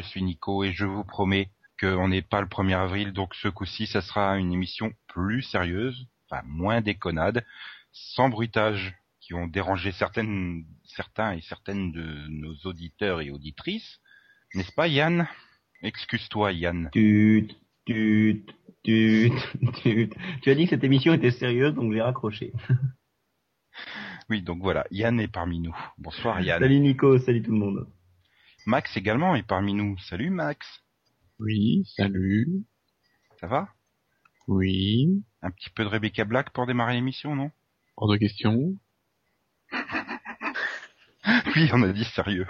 Je suis Nico et je vous promets qu'on n'est pas le 1er avril, donc ce coup-ci, ça sera une émission plus sérieuse, enfin moins déconnade, sans bruitage qui ont dérangé certaines, certains et certaines de nos auditeurs et auditrices. N'est-ce pas, Yann? Excuse-toi, Yann. Tut, tut, tut, tut. Tu as dit que cette émission était sérieuse, donc j'ai raccroché. Oui, donc voilà, Yann est parmi nous. Bonsoir, Yann. Salut Nico, salut tout le monde. Max également est parmi nous. Salut, Max. Oui, salut. Ça va? Oui. Un petit peu de Rebecca Black pour démarrer l'émission, non? Hors de question. Oui, on a dit sérieux.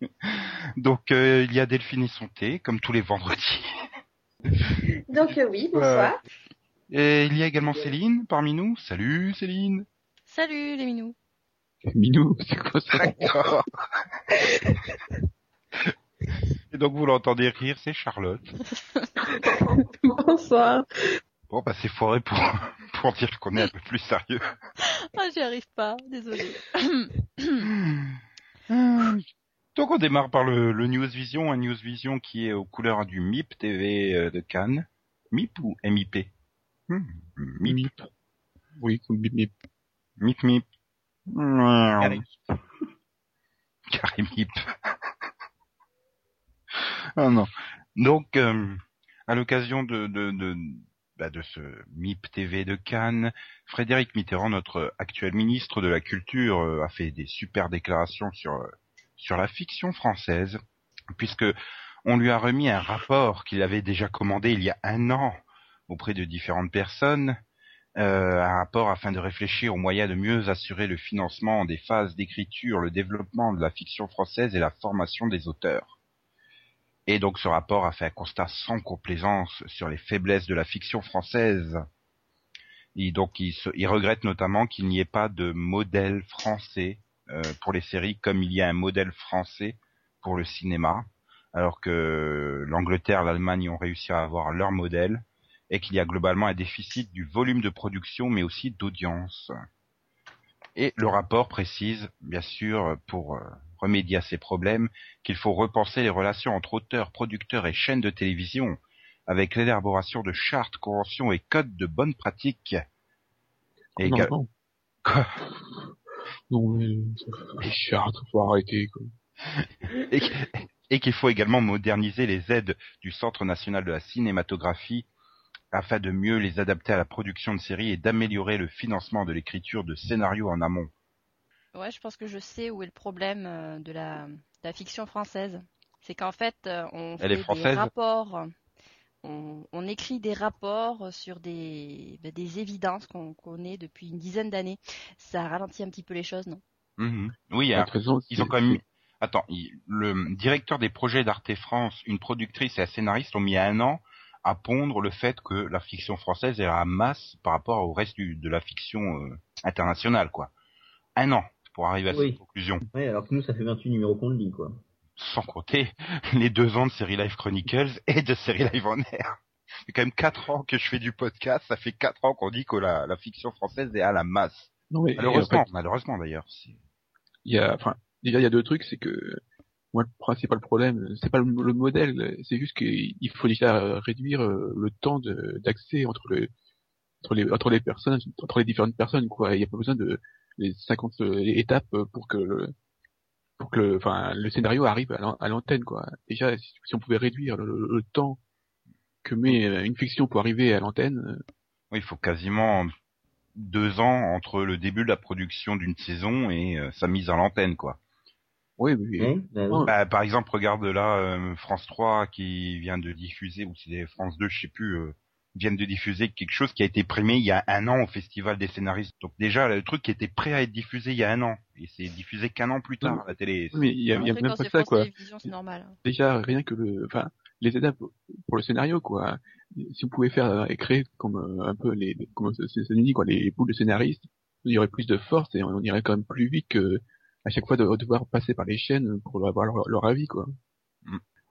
Donc, euh, il y a Delphine et son thé, comme tous les vendredis. Donc euh, oui, bonsoir. Et il y a également Céline parmi nous. Salut, Céline. Salut les minous. Minou, c'est quoi ça D'accord. Et donc, vous l'entendez rire, c'est Charlotte. bonsoir. Bon, bah, c'est foiré pour, pour dire qu'on est un peu plus sérieux. Ah, j'y arrive pas, désolée. Donc on démarre par le, le News Vision, un News Vision qui est aux couleurs du MIP TV euh, de Cannes. MIP ou MIP Hmm, MIP. Oui, comme bip bip. MIP Carré MIP. oh non. Donc, euh, à l'occasion de, de, de, bah, de ce MIP TV de Cannes, Frédéric Mitterrand, notre actuel ministre de la Culture, euh, a fait des super déclarations sur, euh, sur la fiction française, puisque on lui a remis un rapport qu'il avait déjà commandé il y a un an auprès de différentes personnes, euh, un rapport afin de réfléchir aux moyens de mieux assurer le financement des phases d'écriture, le développement de la fiction française et la formation des auteurs. Et donc ce rapport a fait un constat sans complaisance sur les faiblesses de la fiction française. Et donc il, se- il regrette notamment qu'il n'y ait pas de modèle français euh, pour les séries comme il y a un modèle français pour le cinéma, alors que l'Angleterre, l'Allemagne ont réussi à avoir leur modèle et qu'il y a globalement un déficit du volume de production mais aussi d'audience. Et le rapport précise, bien sûr, pour euh, remédier à ces problèmes, qu'il faut repenser les relations entre auteurs, producteurs et chaînes de télévision avec l'élaboration de chartes, conventions et codes de bonnes pratiques. Et non, éga- non. Quoi? Non, mais, les chartes, faut arrêter, quoi. et qu'il faut également moderniser les aides du Centre national de la cinématographie afin de mieux les adapter à la production de séries et d'améliorer le financement de l'écriture de scénarios en amont. Ouais, je pense que je sais où est le problème euh, de la, de la fiction française. C'est qu'en fait, euh, on Elle fait des rapports, on, on écrit des rapports sur des, ben, des évidences qu'on connaît depuis une dizaine d'années. Ça ralentit un petit peu les choses, non? Mhm. Oui, alors, façon, ils ont quand même. Attends, il- le directeur des projets d'Arte France, une productrice et un scénariste ont mis un an à pondre le fait que la fiction française est à masse par rapport au reste du- de la fiction euh, internationale, quoi. Un an pour arriver à Oui. cette conclusion. Ouais, alors que nous, ça fait 28 numéros qu'on le dit, quoi. sans compter les deux ans de Série Live Chronicles et de Série Live on Air. C'est quand même quatre ans que je fais du podcast, ça fait quatre ans qu'on dit que la, la fiction française est à la masse. Non, mais, Malheureusement, en fait, malheureusement d'ailleurs. Il y a, enfin, déjà, il y a deux trucs, c'est que, moi, le principal problème, c'est pas le, le modèle, c'est juste qu'il faut déjà euh, réduire euh, le temps d'accès entre le, entre les, entre les personnes, entre les différentes personnes, quoi. Il n'y a pas besoin de les 50 étapes pour que le, pour que le, le scénario arrive à l'an- à l'antenne, quoi. Déjà, si, si on pouvait réduire le, le- temps que met euh, une fiction pour arriver à l'antenne, euh, Oui, il faut quasiment deux ans entre le début de la production d'une saison et euh, sa mise à l'antenne, quoi. Oui, oui, Hein Bah, Oh. Bah, par exemple, regarde là euh, France 3 qui vient de diffuser, ou c'est France 2, je sais plus, euh, viennent de diffuser quelque chose qui a été primé il y a un an au Festival des scénaristes. Donc déjà, le truc qui était prêt à être diffusé il y a un an, et c'est diffusé qu'un an plus tard à la télé. mais il y a, y même pas c'est ça, quoi. Normal. déjà rien que le enfin les étapes pour le scénario quoi si on pouvait faire euh, et créer comme euh, un peu les comment ça ça dit quoi les poules de scénaristes il y aurait plus de force et on irait quand même plus vite que à chaque fois de devoir passer par les chaînes pour avoir leur, leur avis quoi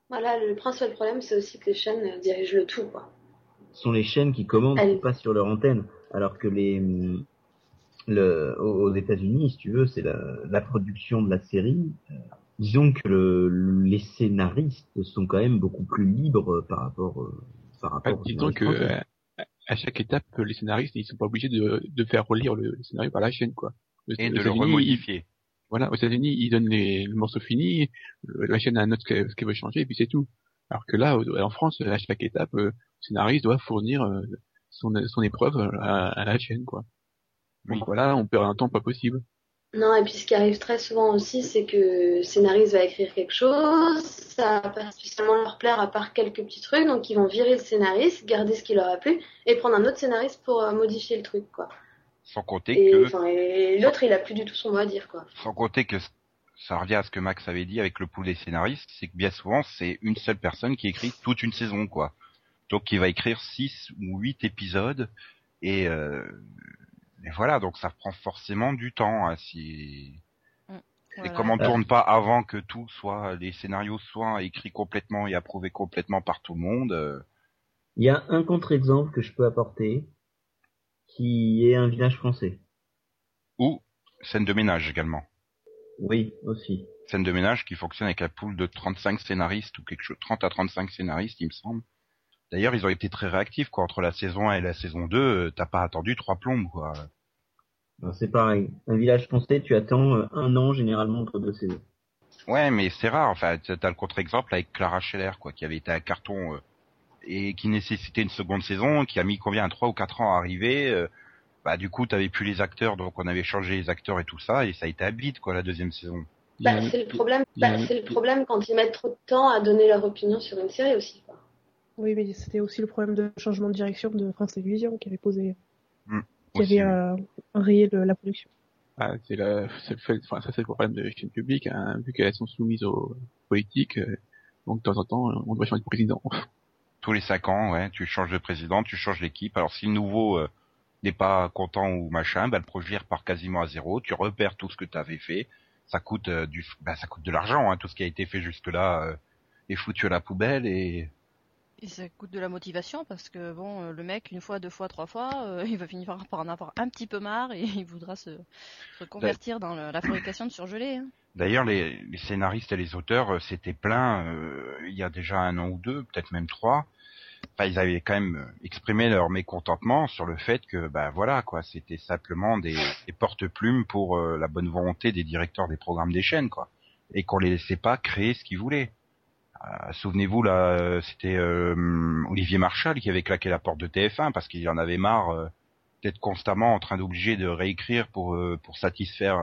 Voilà, le principal problème, c'est aussi que les chaînes euh, dirigent le tout, quoi. Ce sont les chaînes qui commandent, Allez. qui passent sur leur antenne, alors que les, hum, le, aux États-Unis, si tu veux, c'est la, la production de la série. Euh, disons que le- les scénaristes sont quand même beaucoup plus libres par rapport, euh, par rapport. aux disons que français. euh, à chaque étape, les scénaristes, ils sont pas obligés de, de faire relire le, le scénario par la chaîne, quoi. Et de le remodifier. Voilà, aux États-Unis, ils donnent les, le morceau fini, le- la chaîne a un note ce qu'elle veut changer, et puis c'est tout. Alors que là, en France, à chaque étape, euh, le scénariste doit fournir euh, son, son épreuve à, à la chaîne, quoi. Donc voilà, on perd un temps pas possible. Non, et puis ce qui arrive très souvent aussi, c'est que le scénariste va écrire quelque chose, ça va pas spécialement leur plaire à part quelques petits trucs, donc ils vont virer le scénariste, garder ce qui leur a plu, et prendre un autre scénariste pour euh, modifier le truc, quoi. Sans compter Et, que, et l'autre, il a plus du tout son mot à dire, quoi. sans compter que ça revient à ce que Max avait dit avec le pool des scénaristes, c'est que bien souvent c'est une seule personne qui écrit toute une saison, quoi. Donc il va écrire six ou huit épisodes et, euh, et voilà, donc ça prend forcément du temps. hein, si... Et Voilà. comme on Euh. tourne pas avant que tout soit, les scénarios soient écrits complètement et approuvés complètement par tout le monde, euh, Il y a un contre-exemple que je peux apporter, qui est un village français. ou scène de ménage également. Oui, aussi. Scène de ménage qui fonctionne avec la poule de 35 scénaristes ou quelque chose, 30 à 35 scénaristes, il me semble. D'ailleurs, ils ont été très réactifs, quoi. Entre la saison 1 et la saison 2, euh, t'as pas attendu trois plombes, quoi. Ben, C'est pareil. Un village français, tu attends euh, un an généralement entre deux saisons. Ouais, mais c'est rare. Enfin, t'as t'as le contre-exemple avec Clara Scheller, quoi, qui avait été un carton euh, et qui nécessitait une seconde saison, qui a mis combien, trois ou quatre ans à arriver. euh, bah, du coup, t'avais plus les acteurs, donc on avait changé les acteurs et tout ça, et ça a été à bide, quoi, la deuxième saison. Bah, c'est le problème, bah, c'est le problème quand ils mettent trop de temps à donner leur opinion sur une série aussi, quoi. Oui, mais c'était aussi le problème de changement de direction de France Télévisions qui avait posé, qui Aussi, avait euh, enrayé le- la production. Ah, c'est la, c'est le fait, enfin, ça c'est le problème de chaînes publiques, hein, vu qu'elles sont soumises aux politiques, euh, donc de temps en temps, on doit changer de président. Tous les cinq ans, ouais, tu changes de président, tu changes l'équipe. Alors si le nouveau euh, n'est pas content ou machin, bah, le projet repart quasiment à zéro. Tu repères tout ce que tu avais fait. Ça coûte euh, du, bah, ça coûte de l'argent. Hein, tout ce qui a été fait jusque là euh, est foutu à la poubelle et Et ça coûte de la motivation parce que bon, le mec, une fois, deux fois, trois fois, il va finir par en avoir un petit peu marre et il voudra se, se convertir dans le- la fabrication de surgelés. Hein. D'ailleurs, les, les scénaristes et les auteurs s'étaient plaints euh, il y a déjà un an ou deux, peut-être même trois. Ils avaient quand même euh, exprimé leur mécontentement sur le fait que, bah voilà, quoi, c'était simplement des, des porte-plumes pour euh, la bonne volonté des directeurs des programmes des chaînes, quoi, et qu'on les laissait pas créer ce qu'ils voulaient. Euh, Souvenez-vous là, euh, c'était euh, Olivier Marchal qui avait claqué la porte de TF1 parce qu'il en avait marre d'être constamment en train d'obliger de réécrire pour pour satisfaire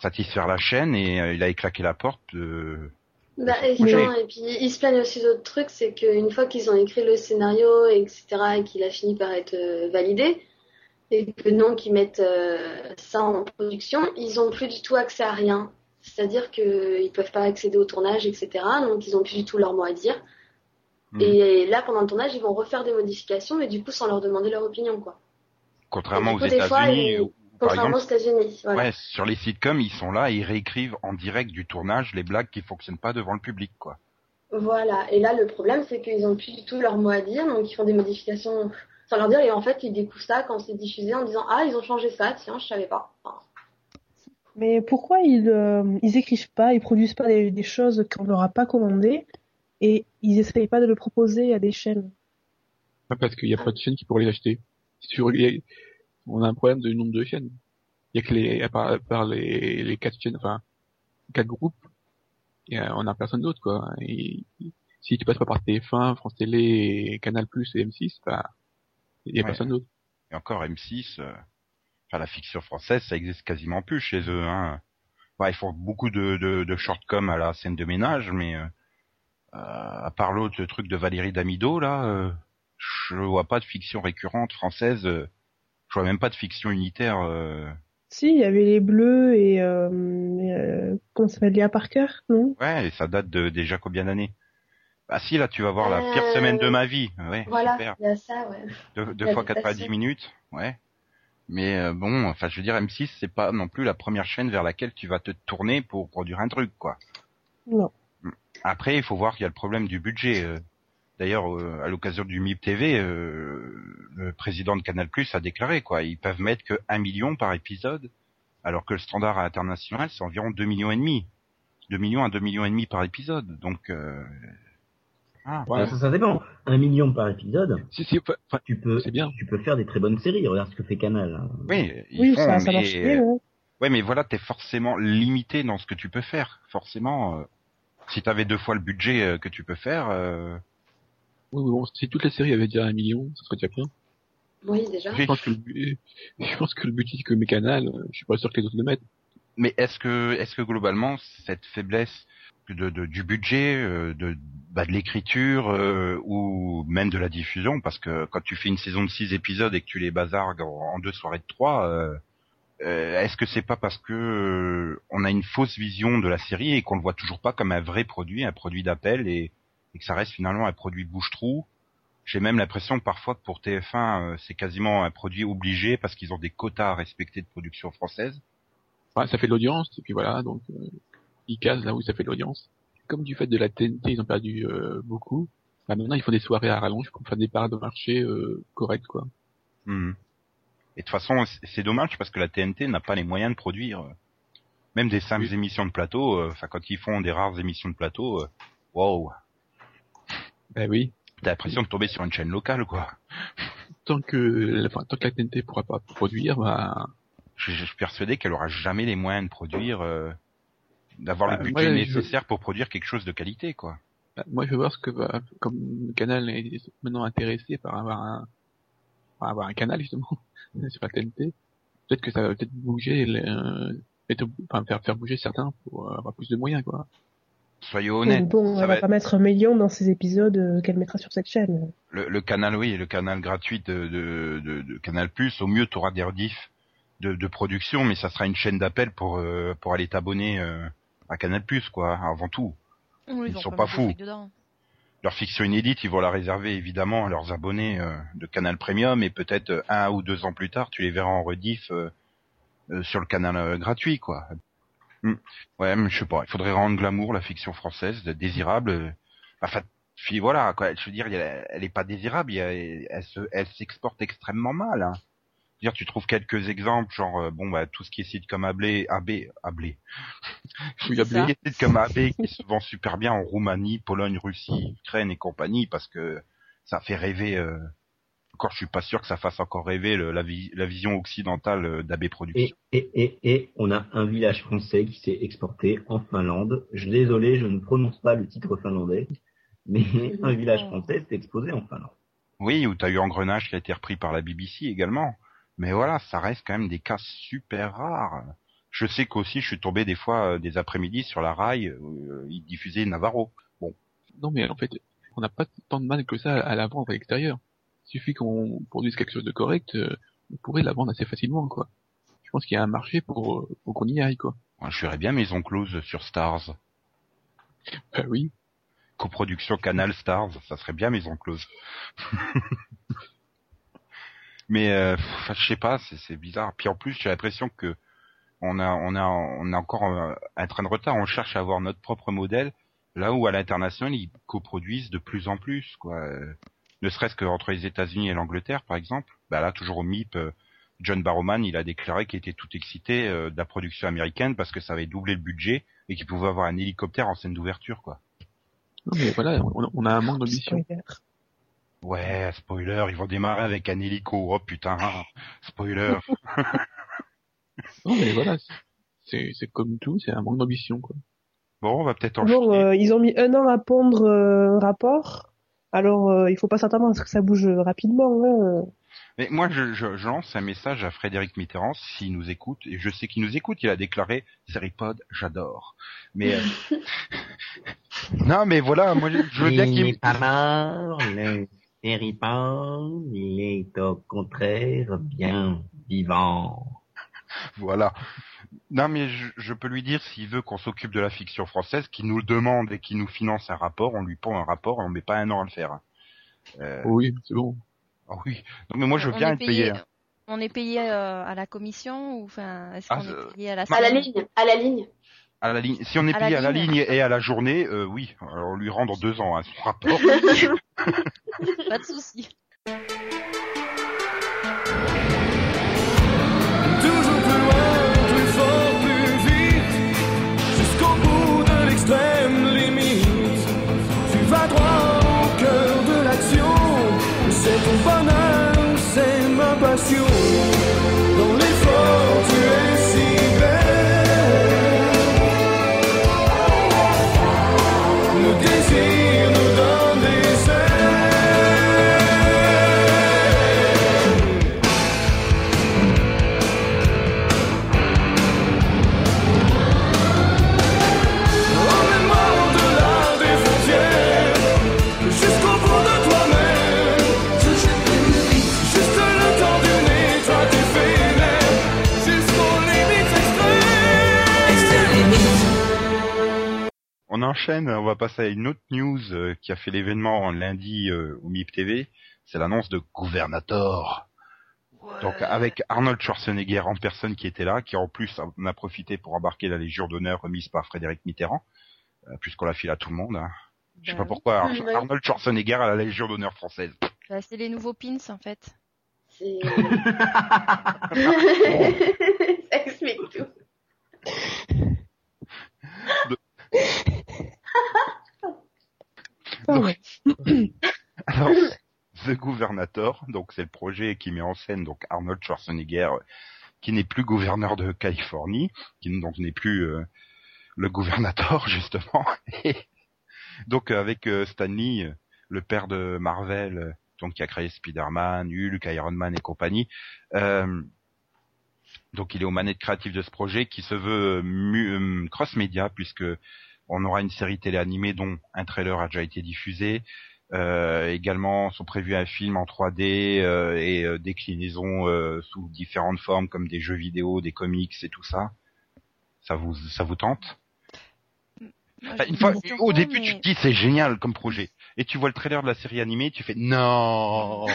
satisfaire la chaîne et il a claqué la porte. Bah, et, Oui. non, et puis ils se plaignent aussi d'autres trucs, c'est qu'une fois qu'ils ont écrit le scénario, etc., et qu'il a fini par être euh, validé, et que non, qu'ils mettent euh, ça en production, ils ont plus du tout accès à rien. C'est-à-dire qu'ils peuvent pas accéder au tournage, etc., donc ils ont plus du tout leur mot à dire. Mhm. Et là, pendant le tournage, ils vont refaire des modifications, mais du coup, sans leur demander leur opinion, quoi. Contrairement aux États-Unis, où, par Contrairement aux exemple, États-Unis. Voilà. ouais, sur les sitcoms, ils sont là, et ils réécrivent en direct du tournage les blagues qui fonctionnent pas devant le public, quoi. Voilà. Et là, le problème, c'est qu'ils ont plus du tout leur mot à dire, donc ils font des modifications sans leur dire, et en fait, ils découvrent ça quand c'est diffusé en disant, ah, ils ont changé ça, tiens, je savais pas. Enfin, Mais pourquoi ils, euh, ils écrivent pas, ils produisent pas des, des choses qu'on leur a pas commandées et ils essayent pas de le proposer à des chaînes? Pas parce qu'il n'y a pas de chaîne qui pourrait les acheter. Si tu regardes- on a un problème de nombre de chaînes. Il y a que les, à part, à part les, les quatre chaînes, enfin, quatre groupes, et, euh, on a personne d'autre, quoi. Et, si tu passes pas par TF1, France Télé, Canal+, et M6, bah, il y a Ouais. personne d'autre. Et encore M6, euh, enfin la fiction française, ça existe quasiment plus chez eux. Hein. Ouais, ils font beaucoup de, de, de short-com à la scène de ménage, mais euh, euh, à part l'autre truc de Valérie Damido, là, euh, je vois pas de fiction récurrente française. Euh, je vois même pas de fiction unitaire. euh. Si, il y avait les Bleus et, euh, et, euh, comment ça s'appelle, Léa Parker, non? Ouais, et ça date de déjà combien d'années Ah si, là, tu vas voir la Euh, pire semaine de ma vie. Ouais, voilà, super. il y a ça, ouais. Deux, fois dépassée. 90 minutes, ouais. Mais euh, bon, enfin, je veux dire, M6, c'est pas non plus la première chaîne vers laquelle tu vas te tourner pour produire un truc, quoi. Non. Après, il faut voir qu'il y a le problème du budget. D'ailleurs, euh, à l'occasion du MIP TV, euh, le président de Canal Plus a déclaré quoi, ils peuvent mettre que 1 million par épisode, alors que le standard international c'est environ 2 millions et demi. 2 millions à 2 millions et demi par épisode. Donc euh... ah, Ouais. Ça, ça dépend. Un million par épisode, Si, si, enfin, tu peux, c'est bien. tu peux faire des très bonnes séries. Regarde ce que fait Canal. hein. oui, ils Oui, font, ça, ça mais marche bien. hein. ouais, mais voilà, t'es forcément limité dans ce que tu peux faire. Forcément, euh, si t'avais deux fois le budget euh, que tu peux faire, euh, Oui, mais bon, si toute la série avait déjà un million, ça serait déjà bien. Oui, déjà. Je pense que le, bu- je pense que le budget que mes canals, je suis pas sûr que les autres le mettent. Mais est-ce que, est-ce que globalement cette faiblesse de, de- du budget, euh, de, bah, de l'écriture euh, ou même de la diffusion, parce que quand tu fais une saison de six épisodes et que tu les bazargues en, en deux soirées de trois, euh, euh, est-ce que c'est pas parce que euh, on a une fausse vision de la série et qu'on le voit toujours pas comme un vrai produit, un produit d'appel et, et que ça reste finalement un produit bouche-trou J'ai même l'impression que parfois pour TF1 euh, c'est quasiment un produit obligé parce qu'ils ont des quotas à respecter de production française. Enfin, ça fait de l'audience, et puis voilà, donc euh, ils casent là où ça fait de l'audience. Comme du fait de la TNT, ils ont perdu euh, beaucoup. Bah, maintenant, ils font des soirées à rallonge pour faire des parts de marché euh, correctes, quoi. Mhm. Et de toute façon, c'est dommage parce que la TNT n'a pas les moyens de produire euh, même des simples Oui. émissions de plateau. euh, Enfin, quand ils font des rares émissions de plateau, wow, Bah oui. t'as l'impression de tomber sur une chaîne locale, quoi. Tant que, enfin, tant que la TNT pourra pas produire, bah, Je, je suis persuadé qu'elle aura jamais les moyens de produire, euh, d'avoir Bah, le budget moi, je- nécessaire pour produire quelque chose de qualité, quoi. bah, moi, je veux voir ce que va, comme le canal est maintenant intéressé par avoir un, par avoir un canal justement sur la TNT. Peut-être que ça va peut-être bouger, les, euh, enfin, faire faire bouger certains pour avoir plus de moyens, quoi. Soyez Mais honnêtes. bon, ça elle va va pas mettre un million dans ces épisodes euh, qu'elle mettra sur cette chaîne. le, le canal, oui, le canal gratuit de, de, de, de Canal Plus, au mieux, tu auras des rediffs de, de production, mais ça sera une chaîne d'appel pour euh, pour aller t'abonner euh, à Canal Plus, quoi, avant tout. Oui, Ils vont sont pas fous. Leur fiction inédite, ils vont la réserver évidemment à leurs abonnés euh, de Canal Premium, et peut-être euh, un ou deux ans plus tard, tu les verras en rediff euh, euh, sur le canal euh, gratuit, quoi. Hmm. Ouais, mais je sais pas. Il faudrait rendre glamour la fiction française, de- désirable. Enfin, puis voilà, quoi. Je veux dire, elle est pas désirable. elle se, elle s'exporte extrêmement mal. Hein. Je veux dire, tu trouves quelques exemples, genre euh, bon, bah tout ce qui est site comme AB, AB, AB. Oui, C'est ça. Tout ce qui est site comme AB qui se vend super bien en Roumanie, Pologne, Russie, Ukraine et compagnie, parce que ça fait rêver. Euh... Encore, je suis pas sûr que ça fasse encore rêver le- la, vi- la vision occidentale euh, d'AB Productions. Et, et, et, et on a un village français qui s'est exporté en Finlande. Je désolé, je ne prononce pas le titre finlandais, mais un village français s'est exposé en Finlande. Oui, où t'as eu Engrenage qui a été repris par la BBC également. Mais voilà, ça reste quand même des cas super rares. Je sais qu'aussi, je suis tombé des fois euh, des après-midi sur la rail où euh, ils diffusaient Navarro. Non, mais en fait, on n'a pas tant de mal que ça à la vendre à l'extérieur. Il suffit qu'on produise quelque chose de correct, euh, on pourrait la vendre assez facilement, quoi. Je pense qu'il y a un marché pour, euh, pour qu'on y aille, quoi. Moi, je ferais bien Maison Close sur Stars. Bah oui. Coproduction Canal Stars, ça serait bien Maison Close. Mais euh, je sais pas, c'est bizarre. Puis en plus, j'ai l'impression que on a on a on a encore un train de retard. On cherche à avoir notre propre modèle, là où à l'international ils coproduisent de plus en plus, quoi. Ne serait-ce qu'entre les États-Unis et l'Angleterre, par exemple. Bah là, toujours au MIP, euh, John Barrowman, il a déclaré qu'il était tout excité euh, de la production américaine parce que ça avait doublé le budget et qu'il pouvait avoir un hélicoptère en scène d'ouverture, quoi. Non, mais voilà, on, on a un manque d'ambition. Ouais, spoiler, ils vont démarrer avec un hélico. Oh putain, spoiler. Non, mais voilà, c'est c'est comme tout, c'est un manque d'ambition, quoi. Bon, on va peut-être enchaîner. Bon, euh, ils ont mis un an à pondre euh, un rapport. Alors, euh, il faut pas s'attendre à ce que ça bouge rapidement. Hein. Mais moi, je, je, je lance un message à Frédéric Mitterrand, s'il nous écoute, et je sais qu'il nous écoute, il a déclaré « Seripod, j'adore ». Mais... euh, non, mais voilà, moi, je, je veux bien qu'il... n'est pas mort, le il est au contraire bien vivant. Voilà. Non, mais je, je peux lui dire, s'il veut qu'on s'occupe de la fiction française, qu'il nous le demande et qu'il nous finance un rapport, on lui pond un rapport et on met pas un an à le faire. Euh, Oui, c'est bon. ah oui. Non, mais moi, je veux on bien est être payé. hein. On est payé euh, à la commission ou enfin est-ce Ah, qu'on est payé à la À la ligne, à la ligne. À la ligne, si on est À la payé à la ligne. ligne et à la journée, euh, oui, alors lui rendre deux ans hein, son rapport. Pas de souci. Enchaîne, on va passer à une autre news euh, qui a fait l'événement lundi euh, au MIP TV. C'est l'annonce de Gouvernator. Donc avec Arnold Schwarzenegger en personne qui était là, qui en plus en a profité pour embarquer la Légion d'honneur remise par Frédéric Mitterrand, euh, puisqu'on l'a file à tout le monde. hein. Je sais pas oui. pourquoi Ar- Ouais. Arnold Schwarzenegger à la Légion d'honneur française. Bah, c'est les nouveaux pins en fait. C'est... Ça explique tout. Donc. Alors, The Gouvernator, donc c'est le projet qui met en scène donc Arnold Schwarzenegger, qui n'est plus gouverneur de Californie, qui donc n'est plus euh, le gouvernateur justement. Et donc avec euh, Stan Lee, euh, le père de Marvel, donc qui a créé Spider-Man, Hulk, Iron Man et compagnie. euh, donc il est aux manettes créatives de ce projet qui se veut euh, cross-média puisque on aura une série télé animée dont un trailer a déjà été diffusé. Euh, également sont prévus un film en 3D euh, et euh, déclinaisons euh, sous différentes formes comme des jeux vidéo, des comics et tout ça. Ça vous ça vous tente? Moi, Enfin, j'ai Une fois question, au début mais- tu te dis c'est génial comme projet et tu vois le trailer de la série animée tu fais non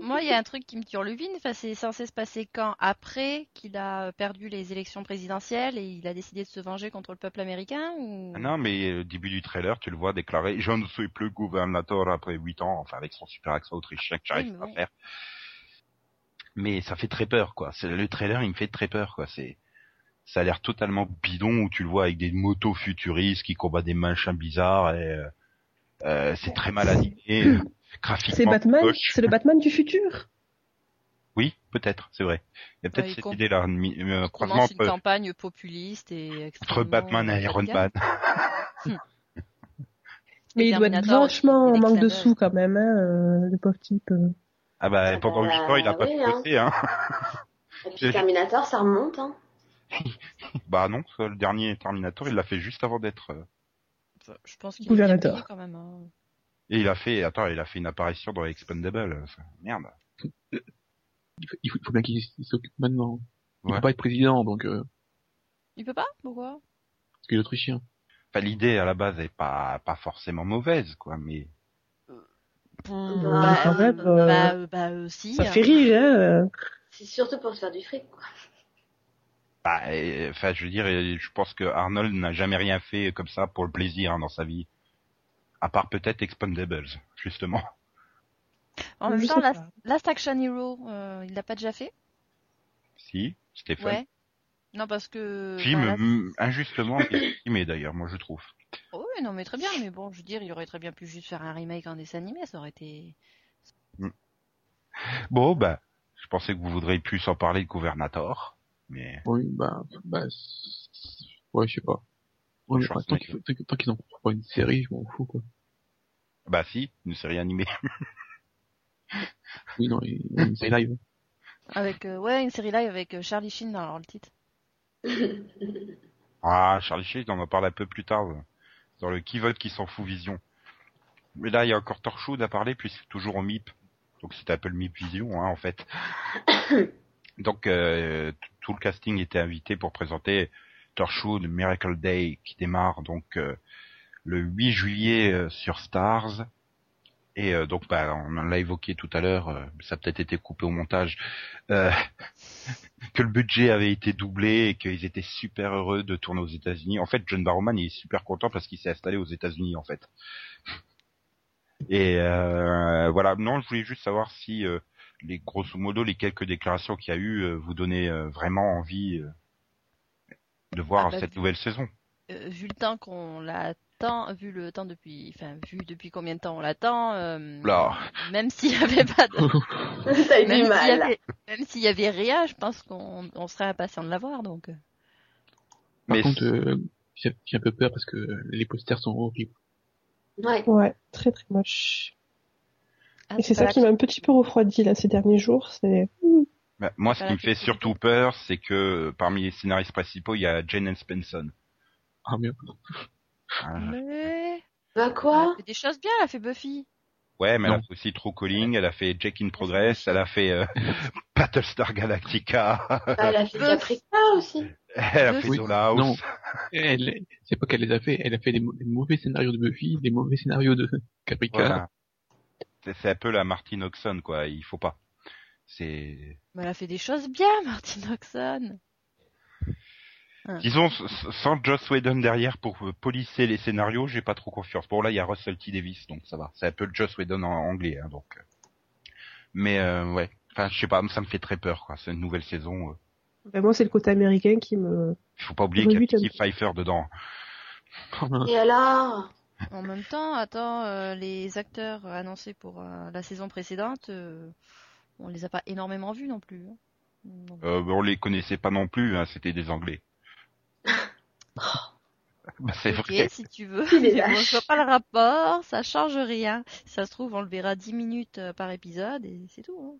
moi, il y a un truc qui me tire le vine. Enfin, c'est censé se passer quand? Après qu'il a perdu les élections présidentielles et il a décidé de se venger contre le peuple américain ou... Ah Non, mais au début du trailer, tu le vois déclarer Je ne suis plus gouvernateur après 8 ans, enfin avec son super accent autrichien que j'arrive pas à faire. Mais ça fait très peur, quoi. Le trailer, il me fait très peur, quoi. C'est ça a l'air totalement bidon où tu le vois avec des motos futuristes qui combattent des machins bizarres et euh, euh, c'est très mal animé, euh, graphiquement. C'est Batman, c'est le Batman du futur? Oui, peut-être, c'est vrai. Il y a peut-être Ouais, cette idée-là, euh, Il croisement commence une entre, campagne populiste et entre Batman et Iron. Man. Mais il doit être vachement en manque de sous quand même, hein, euh, le pauvre type. euh. Ah bah Ah pendant 8 ans, il a pas oui, pu hein. bosser, hein. Et puis Terminator, ça remonte. Hein. Bah non, ça, le dernier Terminator, il l'a fait juste avant d'être. euh, Je pense qu'il est quand même. hein. Et il a fait, attends, il a fait une apparition dans Expendable. euh, Merde. Il faut, il bien qu'il s'occupe maintenant. Il Ouais. peut pas être président, donc euh, Il peut pas? Pourquoi? parce qu'il est autrichien. Enfin, l'idée à la base est pas pas forcément mauvaise, quoi, mais Bah, quand même, euh, bah, euh, bah, euh, si. Ça hein. fait rire, hein. euh. C'est surtout pour se faire du fric. Quoi. Bah, euh, enfin, je veux dire, euh, je pense que Arnold n'a jamais rien fait comme ça pour le plaisir hein, dans sa vie, à part peut-être Expendables, justement. En même Je temps, Last, Action Hero, euh, il l'a pas déjà fait? Si, Stéphane. Ouais. Non, parce que. Film bah, là- mm, injustement estimé d'ailleurs, moi je trouve. Oh, oui, non, mais très bien. Mais bon, je veux dire, il aurait très bien pu juste faire un remake en dessin animé. Ça aurait été. Bon, bah, je pensais que vous voudriez plus en parler de Gouvernator, mais Oui, bah, bah, c'est- ouais, je sais pas. Ouais, Je pense tant que- qu'ils tant qu'ils- en font pas une série, je m'en fous, quoi. bah si, une série animée. Oui, non, une série live. Avec, euh, ouais, une série live avec euh, Charlie Sheen dans le titre. Ah, Charlie Sheen, on en parle un peu plus tard, euh, dans le qui veulent qui s'en fout vision. Mais là, il y a encore Torchwood à parler, puis c'est toujours au MIP. Donc c'était un peu le MIP Vision, hein, en fait. Donc euh, tout le casting était invité pour présenter Torchwood Miracle Day, qui démarre donc euh, le 8 juillet euh, sur Stars. Et euh, donc, bah, on l'a évoqué tout à l'heure, euh, ça a peut-être été coupé au montage, euh, que le budget avait été doublé et qu'ils étaient super heureux de tourner aux États-Unis. En fait, John Barrowman il est super content parce qu'il s'est installé aux États-Unis, en fait. Et voilà, non, je voulais juste savoir si les grosso modo les quelques déclarations qu'il y a eu euh, vous donnaient euh, vraiment envie euh, de voir Ah bah, cette vu- nouvelle saison. Euh, vu le temps qu'on l'attend, vu le temps depuis, enfin, vu depuis combien de temps on l'attend, euh, même s'il y avait pas de, eu même du y mal. avait, même s'il y avait rien, je pense qu'on on serait impatient de l'avoir, donc. euh. Par Mais contre, euh, j'ai un peu peur parce que les posters sont horribles. Ouais. Ouais, très très moche. Ah, Et c'est ça qui m'a un petit peu refroidi là ces derniers jours. C'est Bah, moi, ce qui me fait surtout peur, c'est que parmi les scénaristes principaux, il y a Jane Spenson. Ah. Ah, Mais... Bah Elle a quoi fait des choses bien, elle a fait Buffy. Ouais, mais elle a fait aussi True Calling, elle a fait Jack in Progress, elle a fait euh, Battlestar Galactica, Bah, Elle a fait. Caprica aussi. elle a fait Oui, Dollhouse. non. Elle, c'est pas qu'elle les a fait, elle a fait des, mau- des mauvais scénarios de Buffy, des mauvais scénarios de Caprica. Voilà. C'est un peu la Martin Oxon, quoi. Il faut pas. C'est, Mais elle a fait des choses bien, Martin Oxon. disons, sans Joss Whedon derrière pour euh, polisser les scénarios, j'ai pas trop confiance. Bon là, il y a Russell T Davis, donc ça va. C'est un peu le Joss Whedon en anglais, hein, donc. euh. Mais euh, ouais. Enfin, je sais pas, ça me fait très peur, quoi. C'est une nouvelle saison. euh. ben moi c'est le côté américain qui me Il faut pas oublier qu'il y a. Pfeiffer dedans. Et alors? En même temps, attends, euh, les acteurs annoncés pour euh, la saison précédente, euh, on les a pas énormément vus non plus. hein. Donc, Euh, on les connaissait pas non plus, hein, c'était des Anglais. bah, c'est vrai. si tu veux. Lâche. je vois pas le rapport, ça change rien. Si ça se trouve, on le verra 10 minutes par épisode et c'est tout. hein.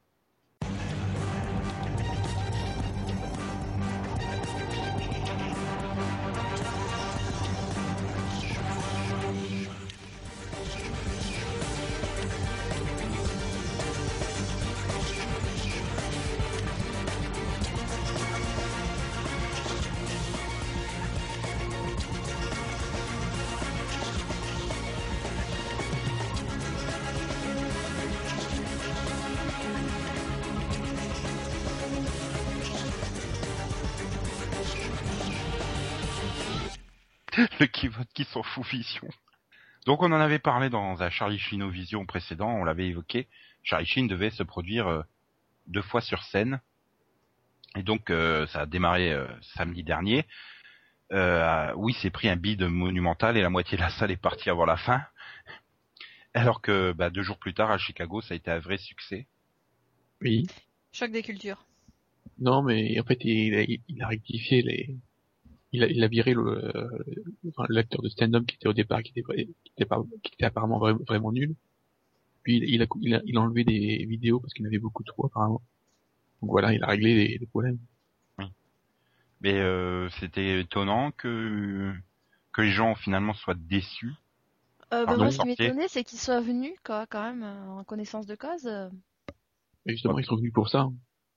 Le qui qui s'en fout vision. Donc on en avait parlé dans un Charlie Sheen Vision précédent, on l'avait évoqué. Charlie Sheen devait se produire euh, deux fois sur scène. Et donc euh, ça a démarré euh, samedi dernier. Euh, oui, c'est pris un bide monumental et la moitié de la salle est partie avant la fin. Alors que bah, deux jours plus tard à Chicago, ça a été un vrai succès. Oui. Choc des cultures. Non, mais en fait, il a, il a rectifié les, il a, il a viré le, euh, l'acteur de stand-up qui était au départ, qui était, qui était, pas- qui était apparemment vra- vraiment nul. Puis il, il a, il a, il a enlevé des vidéos parce qu'il y en avait beaucoup trop apparemment. Donc voilà, il a réglé les, les problèmes. Mais euh, c'était étonnant que que les gens finalement soient déçus. Euh, bah, moi, ce qui m'étonnait, c'est qu'ils soient venus, quoi, quand même, en connaissance de cause. Et justement, ils sont venus pour ça.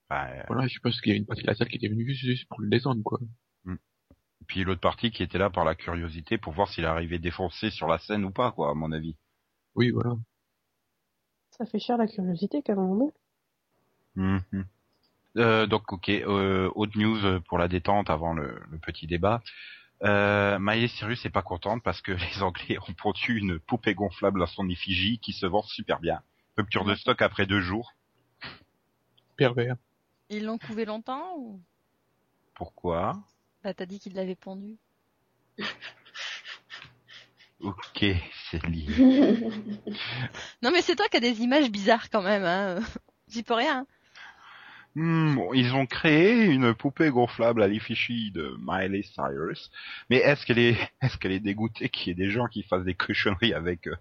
Bah, euh, Voilà, je pense qu'il y a une partie de la salle qui était venue juste, juste pour le descendre, quoi. Puis l'autre partie qui était là par la curiosité pour voir s'il arrivait défoncé sur la scène ou pas, quoi, à mon avis. Oui, voilà. ça fait cher la curiosité quand même. Euh, donc ok, euh, autre news pour la détente avant le, le petit débat. Euh, Miley Cyrus est pas contente parce que les Anglais ont pondu une poupée gonflable à son effigie qui se vend super bien. Rupture de stock après deux jours. Pervers. Ils l'ont couvé longtemps ou? Pourquoi? Bah, t'as dit qu'ils l'avaient pondu. Ok, Céline. Non, mais c'est toi qui as des images bizarres quand même, hein. J'y peux rien. Hmm, bon, ils ont créé une poupée gonflable à l'effigie de Miley Cyrus, mais est-ce qu'elle est, est-ce qu'elle est dégoûtée qu'il y ait des gens qui fassent des cochonneries avec euh,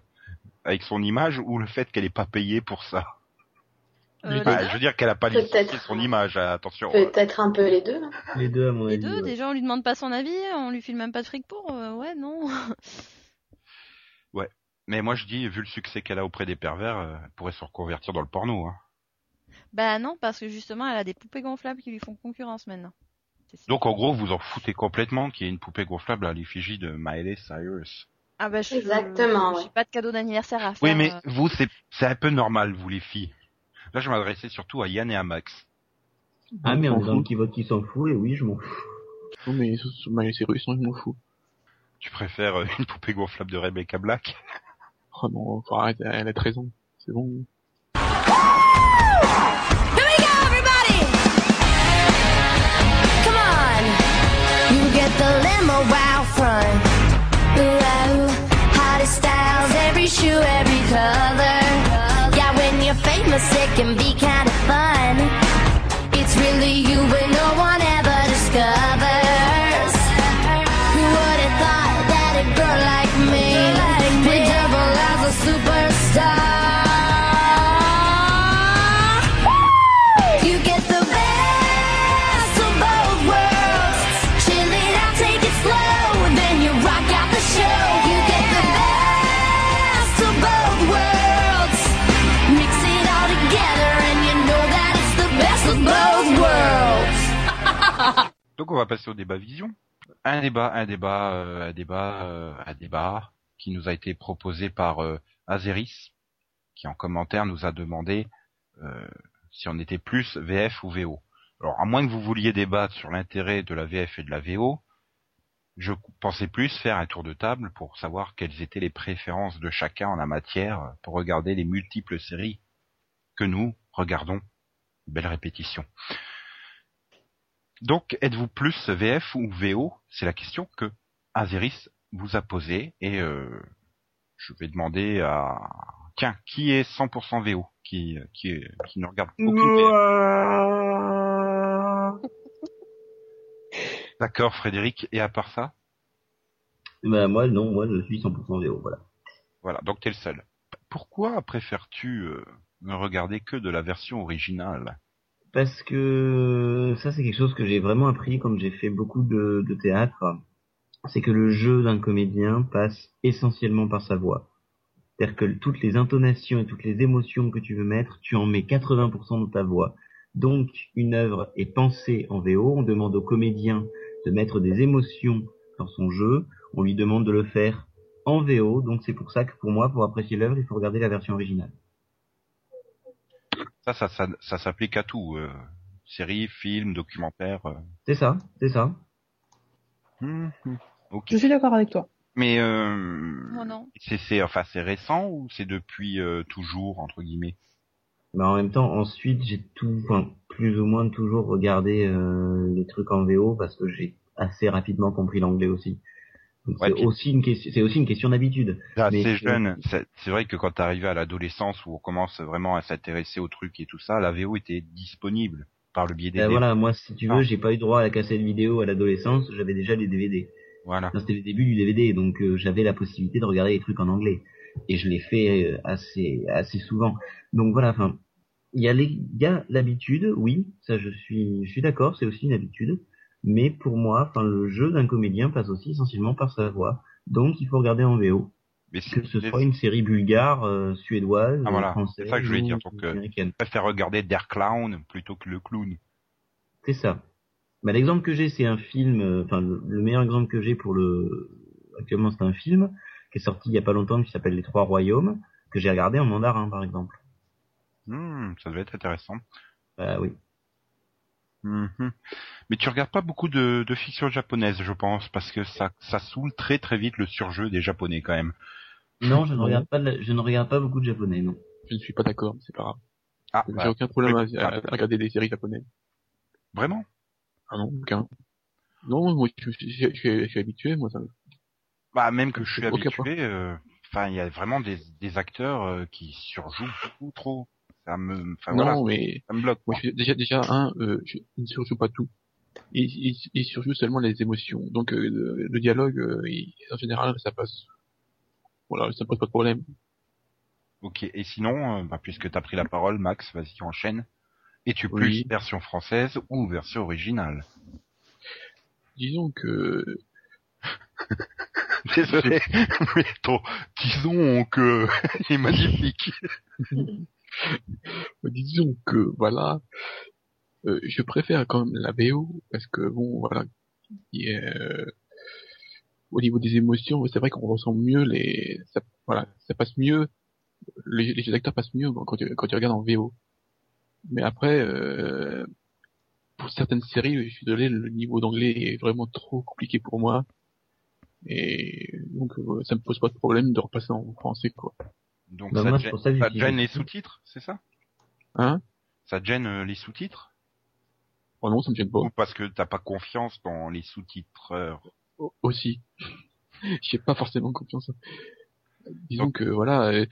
avec son image ou le fait qu'elle ait pas payé pour ça? Euh, Bah, Je veux dire qu'elle a pas Peut-être. licencié son image, euh, attention. euh. Peut-être un peu les deux. Les deux, à mon Les avis. deux, ouais. déjà on lui demande pas son avis, on lui file même pas de fric pour, euh, ouais non. Mais moi je dis, vu le succès qu'elle a auprès des pervers, euh, elle pourrait se reconvertir dans le porno. Hein. bah non, parce que justement elle a des poupées gonflables qui lui font concurrence maintenant. Donc en gros, vous en foutez complètement qu'il y ait une poupée gonflable à l'effigie de Miley Cyrus. Ah bah je Exactement, J'ai ouais. pas de cadeau d'anniversaire à faire. Oui, mais euh. vous, c'est c'est un peu normal, vous les filles. Là, je m'adressais surtout à Yann et à Max. Ah, mais on est dans qui vote qui s'en fout, et oui, je m'en fous. Non, mais c'est russe, je m'en fous. Tu préfères euh, une poupée gonflable de Rebecca Black? Oh non, faut arrêter, elle a 13 ans. C'est bon. Here we go, everybody! Come on! You get the limo out front. Ooh, hottest styles, every shoe, every color. Famous, it can be kind of fun. It's really you, but Donc, on va passer au débat vision. Un débat, un débat, euh, un débat, euh, un débat qui nous a été proposé par euh, Azeris, qui en commentaire nous a demandé euh, si on était plus VF ou VO. Alors, à moins que vous vouliez débattre sur l'intérêt de la VF et de la VO, je pensais plus faire un tour de table pour savoir quelles étaient les préférences de chacun en la matière pour regarder les multiples séries que nous regardons. Belle répétition. Donc, êtes-vous plus VF ou VO C'est la question que Azeris vous a posée et euh, je vais demander à tiens qui est 100% VO qui qui ne regarde aucune VF D'accord, Frédéric. Et à part ça, Bah, moi, non, moi, je suis 100% VO, voilà. voilà. Donc t'es le seul. Pourquoi préfères-tu euh, ne regarder que de la version originale? Parce que ça, c'est quelque chose que j'ai vraiment appris quand j'ai fait beaucoup de, de théâtre. C'est que le jeu d'un comédien passe essentiellement par sa voix. C'est-à-dire que toutes les intonations et toutes les émotions que tu veux mettre, tu en mets 80% dans ta voix. Donc, une œuvre est pensée en VO. On demande au comédien de mettre des émotions dans son jeu. On lui demande de le faire en VO. Donc, c'est pour ça que pour moi, pour apprécier l'œuvre, il faut regarder la version originale. Ça, ça, ça, ça s'applique à tout. Euh, série, film, documentaire. euh. C'est ça, c'est ça. Hum, hum. Ok. Je suis d'accord avec toi. Mais euh, non. c'est c'est enfin c'est récent ou c'est depuis euh, toujours entre guillemets? Mais en même temps, ensuite, j'ai tout, enfin, plus ou moins toujours regardé euh, les trucs en VO parce que j'ai assez rapidement compris l'anglais aussi. Ouais, c'est aussi une question, c'est aussi une question d'habitude. C'est jeune. C'est c'est vrai que quand t'arrives à l'adolescence où on commence vraiment à s'intéresser au truc et tout ça, la VO était disponible par le biais des Ben DVD. voilà, moi, si tu Ah. veux, j'ai pas eu droit à la cassette vidéo à l'adolescence, j'avais déjà les DVD. Voilà. C'était le début du DVD, donc euh, j'avais la possibilité de regarder les trucs en anglais. Et je l'ai fait euh, assez, assez souvent. Donc voilà, enfin, il y a les, il y a l'habitude, oui, ça je suis, je suis d'accord, c'est aussi une habitude. Mais pour moi, enfin, le jeu d'un comédien passe aussi essentiellement par sa voix. Donc il faut regarder en VO. Mais Que ce soit une série bulgare, euh, suédoise, Ah, voilà, française, c'est ça que je voulais dire, donc, euh, je préfère regarder Der Clown plutôt que le clown. C'est ça. Bah, l'exemple que j'ai, c'est un film, euh, enfin, le, le meilleur exemple que j'ai pour le, actuellement, c'est un film qui est sorti il y a pas longtemps qui s'appelle Les Trois Royaumes, que j'ai regardé en mandarin, par exemple. Hmm, ça devait être intéressant. Bah oui. Mhm. Mais tu regardes pas beaucoup de, de fiction japonaise, je pense, parce que ça, ça saoule très très vite le surjeu des japonais quand même. Non, je ne regarde pas, de la- je ne regarde pas beaucoup de japonais, non. Je ne suis pas d'accord, mais c'est pas grave. Ah, J'ai bah, aucun problème à, ouais. à- à regarder des séries japonaises. vraiment? Ah non, aucun. Non, moi, je, je, je- je- je suis habitué, moi, ça Bah même que je suis Aucun habitué, euh, enfin il y a vraiment des, des acteurs euh, qui surjouent beaucoup trop. Ça me, enfin non, voilà, mais ça me bloque. moi, je suis- déjà, déjà, un, euh, je, il ne surjoue pas tout. Il, il, il surjoue seulement les émotions. Donc, euh, le, dialogue, euh, il- en général, ça passe. Voilà, ça pose pas de problème. Ok. Et sinon, euh, bah, puisque t'as pris la parole, Max, vas-y enchaîne. Et tu plus Oui. version française ou version originale? Disons que Désolé, mais ton, disons que il est magnifique. disons que voilà, euh, je préfère quand même la BO parce que bon voilà, euh, au niveau des émotions, c'est vrai qu'on ressent mieux les, voilà, ça passe mieux, les, les acteurs passent mieux quand tu, quand regardes en VO. Mais après, euh, pour certaines séries, je suis désolé, le niveau d'anglais est vraiment trop compliqué pour moi. Et donc, euh, ça me pose pas de problème de repasser en français, quoi. Donc Bah, ça, moi, te gêne, pour ça que ça te j'utilise- gêne les sous-titres, c'est ça? Hein? Ça te gêne euh, les sous-titres? Oh non, ça me gêne pas. Ou parce que t'as pas confiance dans les sous-titreurs? Au- Aussi. J'ai pas forcément confiance. Disons que, voilà, euh,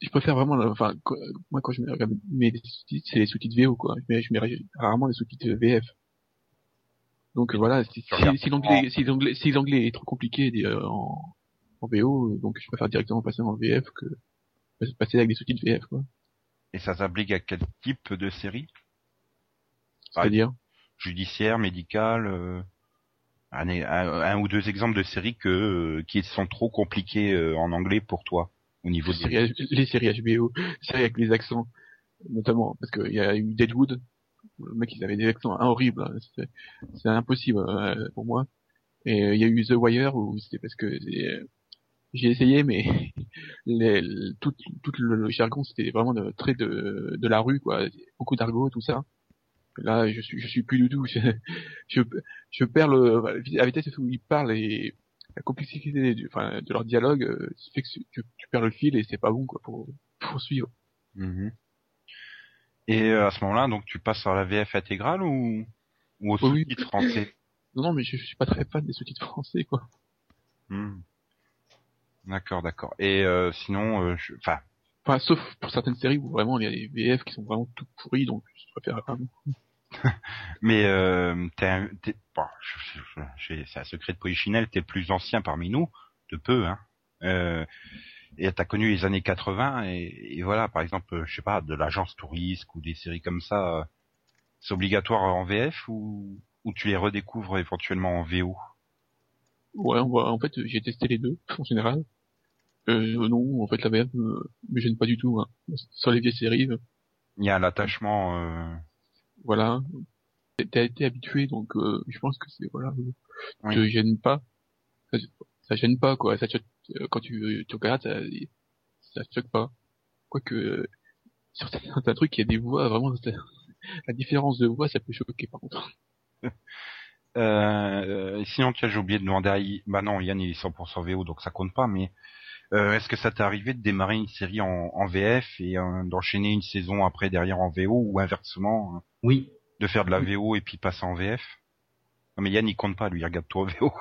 je préfère vraiment, enfin, moi, quand je me regarde mes sous-titres, c'est les sous-titres VO, quoi. Je mets, je mets rarement les sous-titres VF. Donc, voilà, si, si, regardes si l'anglais, si l'anglais, si l'anglais est trop compliqué euh, en, en VO, donc je préfère directement passer en VF que passer avec des sous-titres VF, quoi. Et ça s'applique à quel type de série? C'est-à-dire, Judiciaire, médical euh, un, un- un ou deux exemples de séries que euh, qui sont trop compliquées euh, en anglais pour toi au niveau les des séries, les séries HBO, séries avec les accents, notamment, parce qu'il y a eu Deadwood, le mec il avait des accents horribles, hein, c'est c'est impossible euh, pour moi. Et euh, il y a eu The Wire où c'était parce que euh, j'ai essayé, mais les, le- tout, tout le, jargon c'était vraiment de trait de, de la rue, quoi, beaucoup d'argot, tout ça. Là, je suis, je suis plus du tout. Je, je, je perds le, la vitesse où ils parlent et la complexité du, enfin, de leur dialogue euh, fait que tu, tu perds le fil et c'est pas bon quoi pour, pour suivre. Mhm. Et euh, à ce moment-là, donc tu passes sur la VF intégrale ou ou au Oui, oui. sous-titre français? Non, non, mais je, je suis pas très fan des sous-titres français quoi. Hmm. D'accord, d'accord. Et euh, sinon, euh, je- enfin, Enfin, sauf pour certaines séries où vraiment il y a des VF qui sont vraiment tout pourris, donc je préfère vraiment. mais euh, t'es, un- t'es- bon, c'est un secret de polichinelle, t'es le plus ancien parmi nous, de peu, hein. Euh, et t'as connu les années 80 et, et voilà, par exemple, je sais pas, de l'agence touriste ou des séries comme ça, euh, c'est obligatoire en VF ou ou tu les redécouvres éventuellement en VO Ouais, on voit, en fait, j'ai testé les deux en général. Euh, non, en fait, la VF me, me gêne pas du tout. Hein. Sur les vieilles séries, euh, Il y a l'attachement. Euh... voilà, t'as été habitué, donc euh, je pense que c'est voilà, euh, Oui. te gêne pas. Ça, ça gêne pas quoi. Ça choque- euh, quand tu, tu regardes, ça, ça te choque pas. Quoique euh, sur certains trucs, il y a des voix vraiment. La différence de voix, ça peut choquer par contre. Euh, sinon, tiens, j'ai oublié de demander à I... Bah non, Yann il est 100% VO, donc ça compte pas. Mais euh, est-ce que ça t'est arrivé de démarrer une série en, en VF et euh, d'enchaîner une saison après derrière en VO ou inversement, euh, Oui. de faire de la VO et puis passer en VF Non mais Yann il compte pas, lui il regarde tout en VO.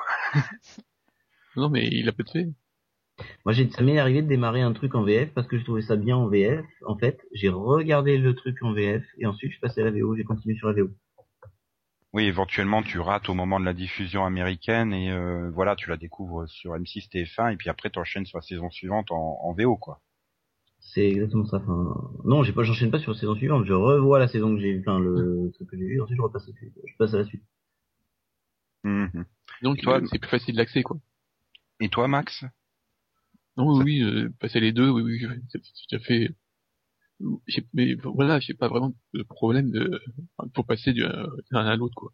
Non, mais il a peut-être fait. Moi, j'ai, ça m'est arrivé de démarrer un truc en VF parce que je trouvais ça bien en VF. En fait, j'ai regardé le truc en VF et ensuite je passais à la VO, j'ai continué sur la VO. Oui, éventuellement tu rates au moment de la diffusion américaine et euh, voilà, tu la découvres sur M6 TF1 et puis après t'enchaînes sur la saison suivante en, en VO quoi. C'est exactement ça. Enfin, non, j'ai pas, j'enchaîne pas sur la saison suivante. Je revois la saison que j'ai, enfin le truc que j'ai vu, ensuite je repasse, je passe à la suite. Mhm. Donc toi, euh, c'est plus facile d'accès quoi. Et toi Max? Non, oui, oui, euh, passer les deux, oui, oui, oui, c'est tout à fait. Mais voilà, j'ai pas vraiment de problème de pour passer d'un à l'autre quoi.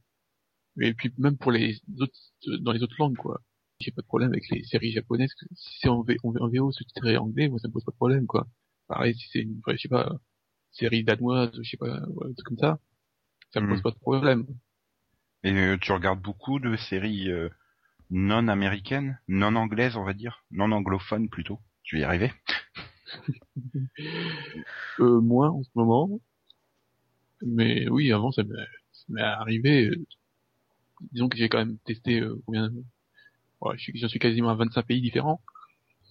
Et puis même pour les autres dans les autres langues quoi. J'ai pas de problème avec les séries japonaises. Si c'est en, V- en, en VO sous-titré anglais, moi ça me pose pas de problème quoi. Pareil si c'est une je sais pas, série danoise, je sais pas, ouais, truc comme ça, ça me Hmm. pose pas de problème. Et euh, tu regardes beaucoup de séries euh, non américaines, non anglaises on va dire, non anglophones plutôt. Tu y arriver Euh, moins en ce moment. Mais oui, avant ça m'est arrivé. euh, disons que j'ai quand même testé euh, combien ouais, je suis- J'en suis quasiment à 25 pays différents.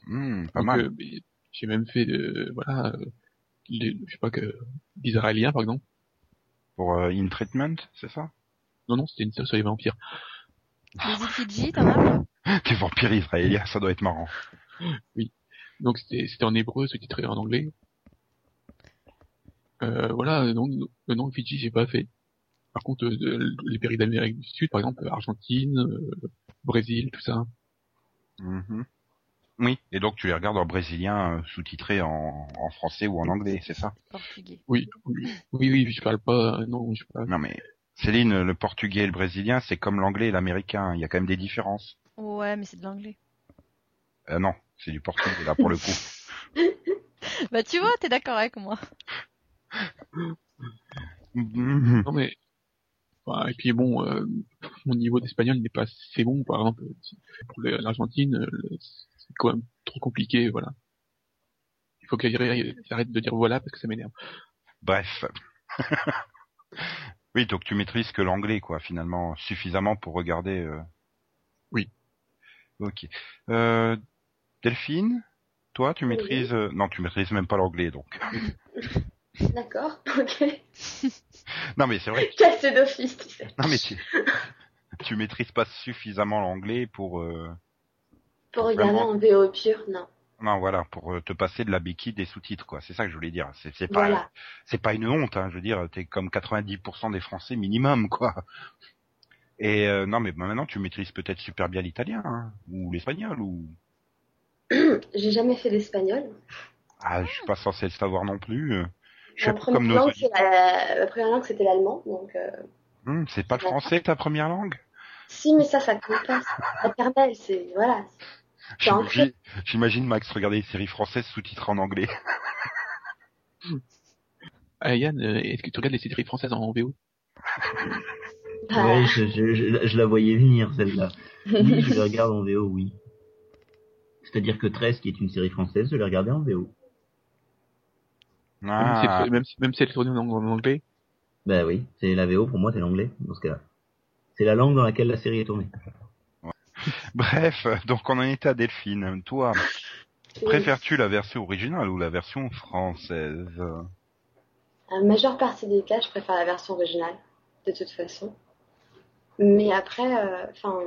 Hmm, Pas Donc, mal. euh, j'ai même fait de voilà, euh, les- je sais pas que d'Israéliens par exemple. Pour euh, In Treatment, c'est ça? Non non, c'était une série sur les vampires. Les Ifiji, t'en as Des vampires israéliens, ça doit être marrant. Donc c'était c'était en hébreu, sous-titré en anglais. Euh, voilà, donc le nom Fidji j'ai pas fait. Par contre, euh, de- les pays d'Amérique du Sud, par exemple Argentine, euh, Brésil, tout ça. Mhm. Oui, et donc tu les regardes en brésilien euh, sous-titré en, en français ou en anglais, c'est ça? Portugais. Oui, oui, oui, oui, je parle pas, euh, non, je parle. Non mais Céline, le portugais et le brésilien, c'est comme l'anglais et l'américain, il y a quand même des différences. Ouais, mais c'est de l'anglais. Euh, non, c'est du portugais là pour le coup. Bah tu vois, t'es d'accord avec moi. Non mais enfin, et puis bon, euh, mon niveau d'espagnol n'est pas assez bon, par exemple pour l'Argentine, euh, c'est quand même trop compliqué, voilà. Il faut qu'il arrête de dire voilà parce que ça m'énerve. Bref. oui, donc tu maîtrises que l'anglais, quoi, finalement, suffisamment pour regarder. euh. Oui. Ok. Euh, Delphine, toi, tu Oui. maîtrises euh, Non, tu maîtrises même pas l'anglais, donc. D'accord, ok. non, mais c'est vrai. Cassé d'office, tu sais. Non, mais tu, tu maîtrises pas suffisamment l'anglais pour. euh, Pour regarder Vraiment. en VO pur, non. Non, voilà, pour euh, te passer de la béquille des sous-titres, quoi. C'est ça que je voulais dire. C'est c'est pas, Voilà. c'est pas une honte, hein. Je veux dire, t'es comme 90% des Français minimum, quoi. Et euh, non, mais maintenant tu maîtrises peut-être super bien l'italien hein, ou l'espagnol ou. J'ai jamais fait l'espagnol. Ah, je suis pas censé le savoir non plus. Je suis comme nos la... ma première langue, c'était l'allemand, donc. euh, Hum, c'est pas le français ta première langue? Si, mais ça, ça compte pas. c'est Maternelle, c'est voilà. J'imagine- Max regarder des séries françaises sous-titrées en anglais. Ah, Yann, euh, est-ce que tu regardes les séries françaises en VO Bah, Ouais, je, je, je, je la voyais venir, celle-là. Oui, je la regarde en VO, oui. C'est-à-dire que 13, qui est une série française, je l'ai regardée en VO. Ah. même, si elle, même, si, même si elle est tournée en, en anglais Bah oui, c'est la VO, pour moi, c'est l'anglais, dans ce cas-là. C'est la langue dans laquelle la série est tournée. Bref, donc on en était à Delphine. Toi, préfères-tu la version originale ou la version française? La majeure partie des cas, je préfère la version originale, de toute façon. Mais après, euh, enfin,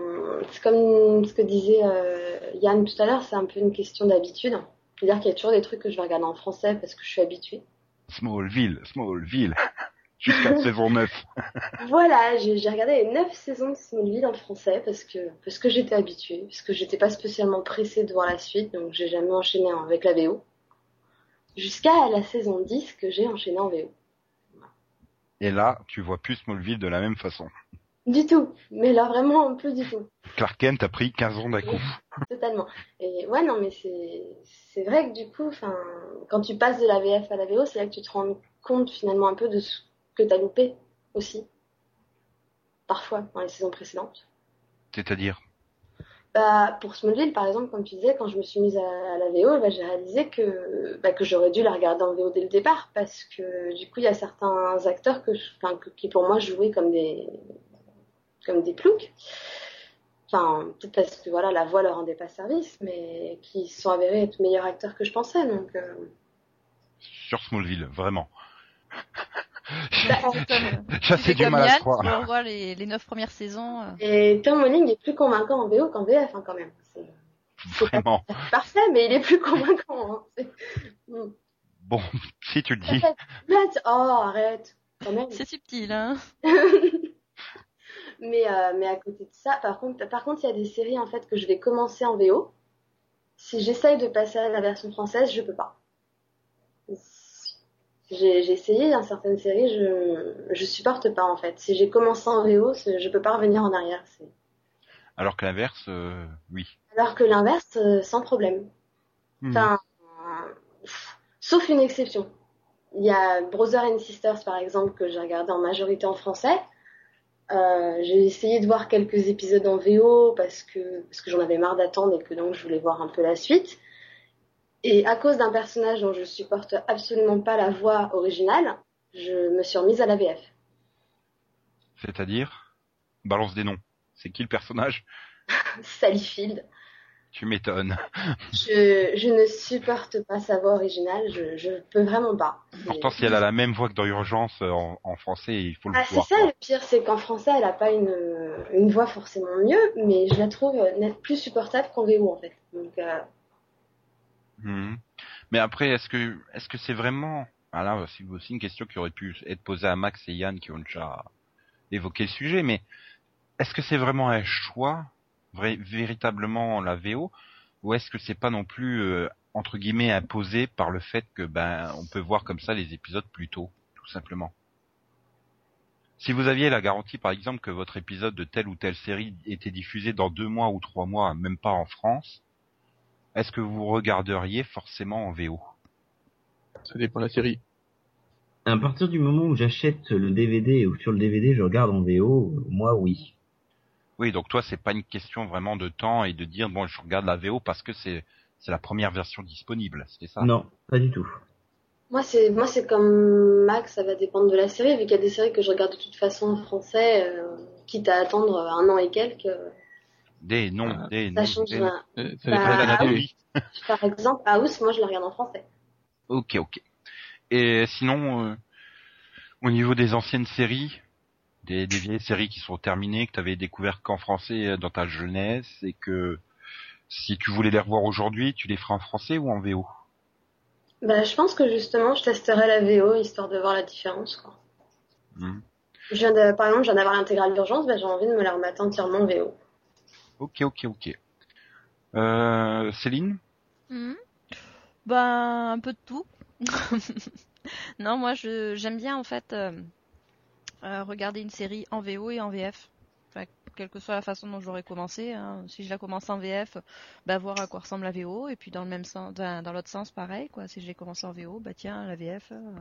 c'est comme ce que disait euh, Yann tout à l'heure, c'est un peu une question d'habitude. C'est-à-dire qu'il y a toujours des trucs que je vais regarder en français parce que je suis habituée. Smallville, Smallville. Jusqu'à la saison 9. Voilà, j'ai j'ai regardé les 9 saisons de Smallville en français parce que parce que j'étais habituée, parce que j'étais pas spécialement pressée de voir la suite, donc j'ai jamais enchaîné avec la VO. Jusqu'à la saison 10 que j'ai enchaîné en VO. Et là, tu vois plus Smallville de la même façon. Du tout, mais là vraiment plus du tout. Clark Kent a pris 15 ans d'un coup. Totalement. Et ouais, non, mais c'est c'est vrai que du coup, enfin, quand tu passes de la VF à la VO, c'est là que tu te rends compte finalement un peu de ce que t'as loupé aussi. Parfois, dans les saisons précédentes. C'est-à-dire? Bah, pour Smallville, par exemple, comme tu disais, quand je me suis mise à, à la VO, bah, j'ai réalisé que, bah, que j'aurais dû la regarder en VO dès le départ, parce que du coup, il y a certains acteurs que, je- enfin, que- qui pour moi jouaient comme des, comme des ploucs. Enfin, peut-être parce que voilà, la voix leur rendait pas service, mais qui se sont avérés être meilleurs acteurs que je pensais. Donc, euh, Sur Smallville, vraiment. Bah, c'est Ça fait fais du mal à croire. revois les, les 9 premières saisons. euh. Et Tom Welling est plus convaincant en VO qu'en VF, hein, quand même. C'est Vraiment. c'est parfait, mais il est plus convaincant. Hein. C'est- Mm. Bon, si tu le dis. Oh, arrête. C'est subtil, hein. mais, euh, mais à côté de ça, par contre, par contre, il y a des séries en fait que je vais commencer en VO. Si j'essaye de passer à la version française, je peux pas. J'ai essayé dans certaines séries, je je supporte pas en fait. Si j'ai commencé en VO, je peux pas revenir en arrière. Alors que l'inverse, euh, oui. Alors que l'inverse, euh, sans problème. Enfin, pff, sauf une exception. Il y a Brother and Sisters, par exemple, que j'ai regardé en majorité en français. Euh, j'ai essayé de voir quelques épisodes en VO parce que, parce que j'en avais marre d'attendre et que donc je voulais voir un peu la suite. Et à cause d'un personnage dont je supporte absolument pas la voix originale, je me suis remise à la VF. C'est-à-dire? Balance des noms. C'est qui le personnage? Sally Field. Tu m'étonnes. Je, je ne supporte pas sa voix originale, je, je peux vraiment pas. Pourtant, si elle a la même voix que dans Urgence euh, en, en français, il faut le Ah, c'est ça quoi. le pire, c'est qu'en français, elle a pas une, une voix forcément mieux, mais je la trouve net plus supportable qu'en VO en fait. Donc, euh, Mhm. Mais après, est-ce que est-ce que c'est vraiment ah là, c'est aussi une question qui aurait pu être posée à Max et Yann qui ont déjà évoqué le sujet, mais est-ce que c'est vraiment un choix, véritablement la VO, ou est-ce que c'est pas non plus euh, entre guillemets imposé par le fait que ben on peut voir comme ça les épisodes plus tôt, tout simplement? Si vous aviez la garantie, par exemple, que votre épisode de telle ou telle série était diffusé dans deux mois ou trois mois, même pas en France, est-ce que vous regarderiez forcément en VO Ça dépend de la série. À partir du moment où j'achète le DVD ou sur le DVD je regarde en VO, moi oui. Oui, donc toi, c'est pas une question vraiment de temps et de dire bon, je regarde la VO parce que c'est c'est la première version disponible, c'est ça? Non, pas du tout. Moi, c'est moi c'est comme Max, ça va dépendre de la série, vu qu'il y a des séries que je regarde de toute façon en français, euh, quitte à attendre un an et quelques. Des non, Ah, des Ça non. change. des- Euh, ça Bah. Par exemple, House, moi je la regarde en français. Ok, ok. Et sinon, euh, au niveau des anciennes séries, des, des vieilles séries qui sont terminées, que tu avais découvert qu'en français euh, dans ta jeunesse, et que si tu voulais les revoir aujourd'hui, tu les ferais en français ou en VO Bah, je pense que justement, je testerai la VO histoire de voir la différence. Quoi. Hmm. Je viens de, par exemple, je viens d'avoir l'intégrale d'urgence, bah, j'ai envie de me la remettre entièrement en VO. Ok, ok, ok. Euh, Céline? Bah, un peu de tout. non, moi, je j'aime bien en fait euh, regarder une série en VO et en VF. Quelle que soit la façon dont j'aurais commencé. hein. Si je la commence en VF, bah voir à quoi ressemble la VO. Et puis dans le même sens, dans, l'autre sens, pareil. Quoi. Si je l'ai commencé en VO, bah tiens, la VF. euh.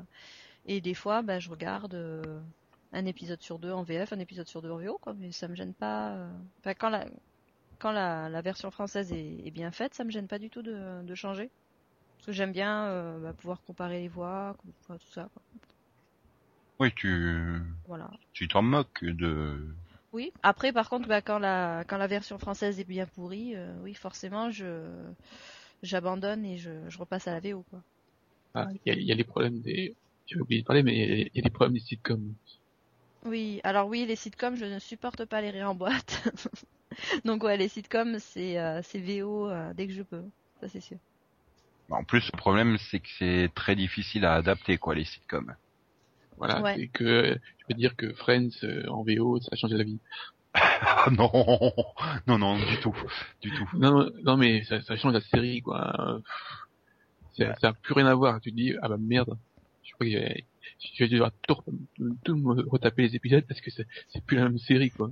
Et des fois, bah je regarde euh, un épisode sur deux en VF, un épisode sur deux en VO. Quoi. Mais ça me gêne pas. euh. Quand la version française est, bien faite, ça me gêne pas du tout de, changer. Parce que j'aime bien bah, pouvoir comparer les voix, tout ça. Oui, tu Voilà. tu t'en moques de... Oui. Après, par contre, bah, quand la quand la version française est bien pourrie, euh, oui, forcément, je j'abandonne et je, je repasse à la VO. Quoi. Ah, Il y, a, il y a les problèmes des... J'ai oublié de parler, mais il y a- il y a les problèmes des sitcoms. Oui. Alors oui, les sitcoms, je ne supporte pas les rires en boîte. Donc ouais, les sitcoms, c'est euh, c'est VO euh, dès que je peux. Ça c'est sûr. En plus, le problème, c'est que c'est très difficile à adapter, quoi, les sitcoms. Voilà, Ouais. c'est que je peux dire que Friends euh, en VO, ça a changé la vie. Ah non, non, non, du tout, du tout. Non, non mais ça, ça change la série, quoi. Ça, ça a plus rien à voir. Tu te dis, ah bah merde, je crois que je vais devoir tout, tout me retaper les épisodes parce que c'est plus la même série, quoi.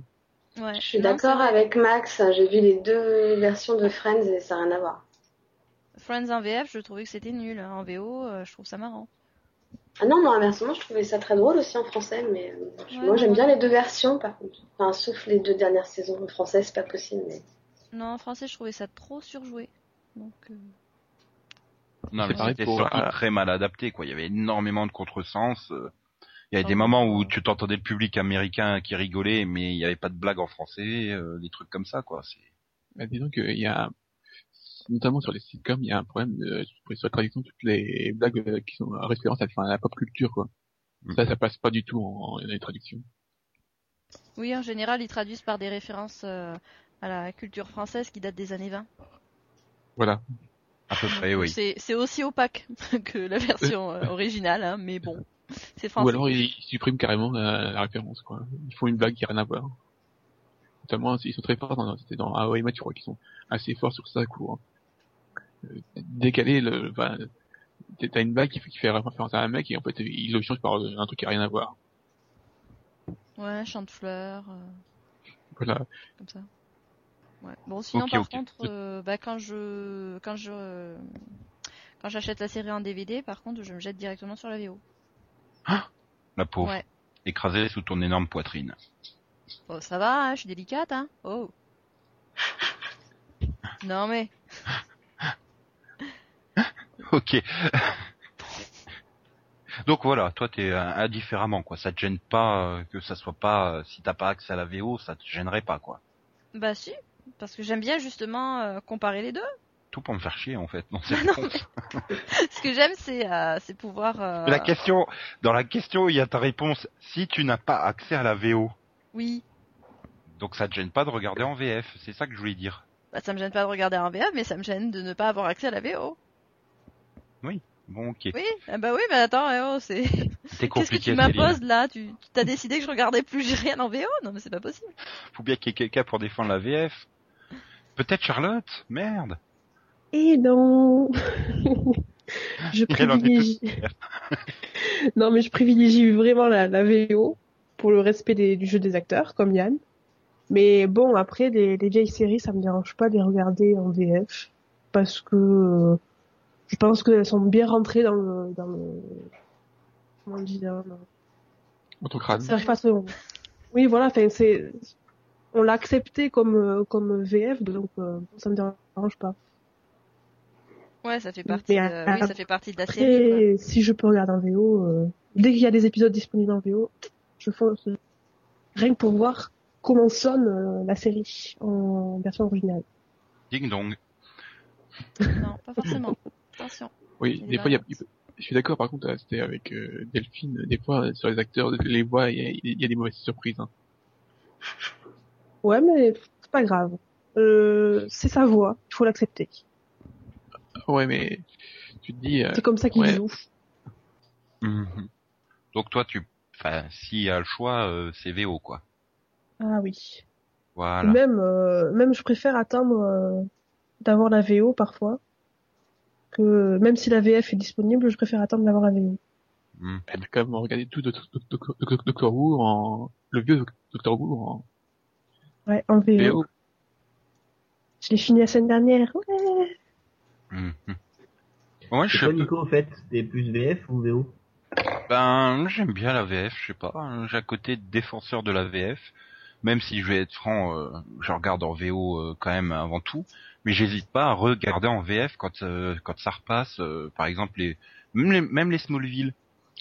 Ouais. Je suis d'accord avec Max, j'ai vu les deux versions de Friends et ça n'a rien à voir. Friends en VF, je trouvais que c'était nul. En VO, euh, je trouve ça marrant. Ah non, moi inversement, je trouvais ça très drôle aussi en français, mais euh, Ouais, moi j'aime non, bien les deux versions par contre. Enfin, sauf les deux dernières saisons. En français, c'est pas possible, mais. Non, en français, je trouvais ça trop surjoué. Donc, euh, Non, mais c'était pour, surtout euh, très mal adapté, quoi. Il y avait énormément de contresens. euh. Il y avait des Oh. moments où tu t'entendais le public américain qui rigolait, mais il n'y avait pas de blague en français, euh, des trucs comme ça, quoi. C'est... Bah, disons qu'il y a, notamment sur les sitcoms, il y a un problème de, sur la traduction, toutes les blagues euh, qui sont en référence à, enfin, à la pop culture, quoi. Mm. Ça, ça passe pas du tout en, en les traductions. Oui, en général, ils traduisent par des références euh, à la culture française qui date des années 20. Voilà. À peu près, oui. C'est aussi opaque que la version euh, originale, hein, mais bon, c'est Ou français. alors ils, ils suppriment carrément la, la référence, quoi. Ils font une blague qui a rien à voir. Notamment, ils sont très forts dans, c'était dans How I Met, je crois qu'ils sont assez forts sur ça, quoi. Euh, décaler le, enfin, t'as une blague qui fait, qui fait référence à un mec et en fait, ils le changent par un truc qui a rien à voir. Ouais, chant de fleurs, euh, Voilà. comme ça. Ouais. Bon, sinon, par contre, euh, bah, quand je quand je quand j'achète la série en DVD, par contre, je me jette directement sur la VO. La pauvre. Ouais. Écrasée sous ton énorme poitrine. Oh, ça va, hein, je suis délicate, hein. Oh. Non mais, Ok. Donc voilà, toi t'es euh, indifféremment quoi. Ça te gêne pas euh, que ça soit pas euh, si t'as pas accès à la VO, ça te gênerait pas quoi. bah si, parce que j'aime bien justement euh, comparer les deux. Tout pour me faire chier en fait. Non, c'est Non, con. Ce que j'aime, c'est euh, c'est pouvoir. euh, Mais La question, dans la question, il y a ta réponse. Si tu n'as pas accès à la VO, Oui. donc ça te gêne pas de regarder en VF. C'est ça que je voulais dire. Bah, ça me gêne pas de regarder en VF, mais ça me gêne de ne pas avoir accès à la VO. Bon, ok. Oui, ah bah oui, mais attends, eh oh, c'est. C'est Qu'est-ce que tu m'imposes là? Tu as décidé que je regardais plus rien en VO Non, mais c'est pas possible. Faut bien qu'il y ait quelqu'un pour défendre la VF. Peut-être Charlotte? Merde. Et non Je privilégie... non mais je privilégie vraiment la, la VO pour le respect des- du jeu des acteurs, comme Yann. Mais bon, après, les, les vieilles séries, ça me dérange pas de les regarder en VF. Parce que euh, je pense qu'elles sont bien rentrées dans le... Dans le comment ça arrive pas Oui, voilà, enfin, c'est, on l'a accepté comme, euh, comme VF, donc, euh, ça me dérange pas. Ouais, ça fait partie. Mais, de- euh, Oui, ça fait partie de la série. quoi. Après, si je peux regarder en VO, euh, dès qu'il y a des épisodes disponibles en VO, je fonce. Rien que pour voir comment sonne euh, la série en version originale. Ding dong. Non, pas forcément. Attention. Oui, des des fois, il y a, je suis d'accord, par contre, c'était avec euh, Delphine, des fois, sur les acteurs, les voix, il y a, il y a des mauvaises surprises. Hein. Ouais, mais c'est pas grave. Euh, c'est sa voix, il faut l'accepter. Ouais, mais tu te dis, euh, C'est comme ça qu'il ouais. joue. Mhm. Donc toi, tu, enfin, s'il y a le choix, euh, c'est VO quoi. Ah oui. Voilà. Même, euh, même je préfère attendre euh, d'avoir la VO parfois. Que même si la VF est disponible, je préfère attendre d'avoir la VO. Mhm. elle a quand même regardé tout Doc- Doc- Doc- Doc- Doctor Who en, le vieux Doc- Doctor Who en Ouais, en VO. VO. Je l'ai fini la semaine dernière. Ouais. Mhm. Moi, Et je toi, Nico, au fait, t'es plus VF ou VO Ben, j'aime bien la VF, je sais pas. J'ai un côté défenseur de la VF, même si je vais être franc, euh, je regarde en VO euh, quand même avant tout, mais j'hésite pas à regarder en VF quand euh, quand ça repasse. euh, par exemple, les même les, même les Smallville,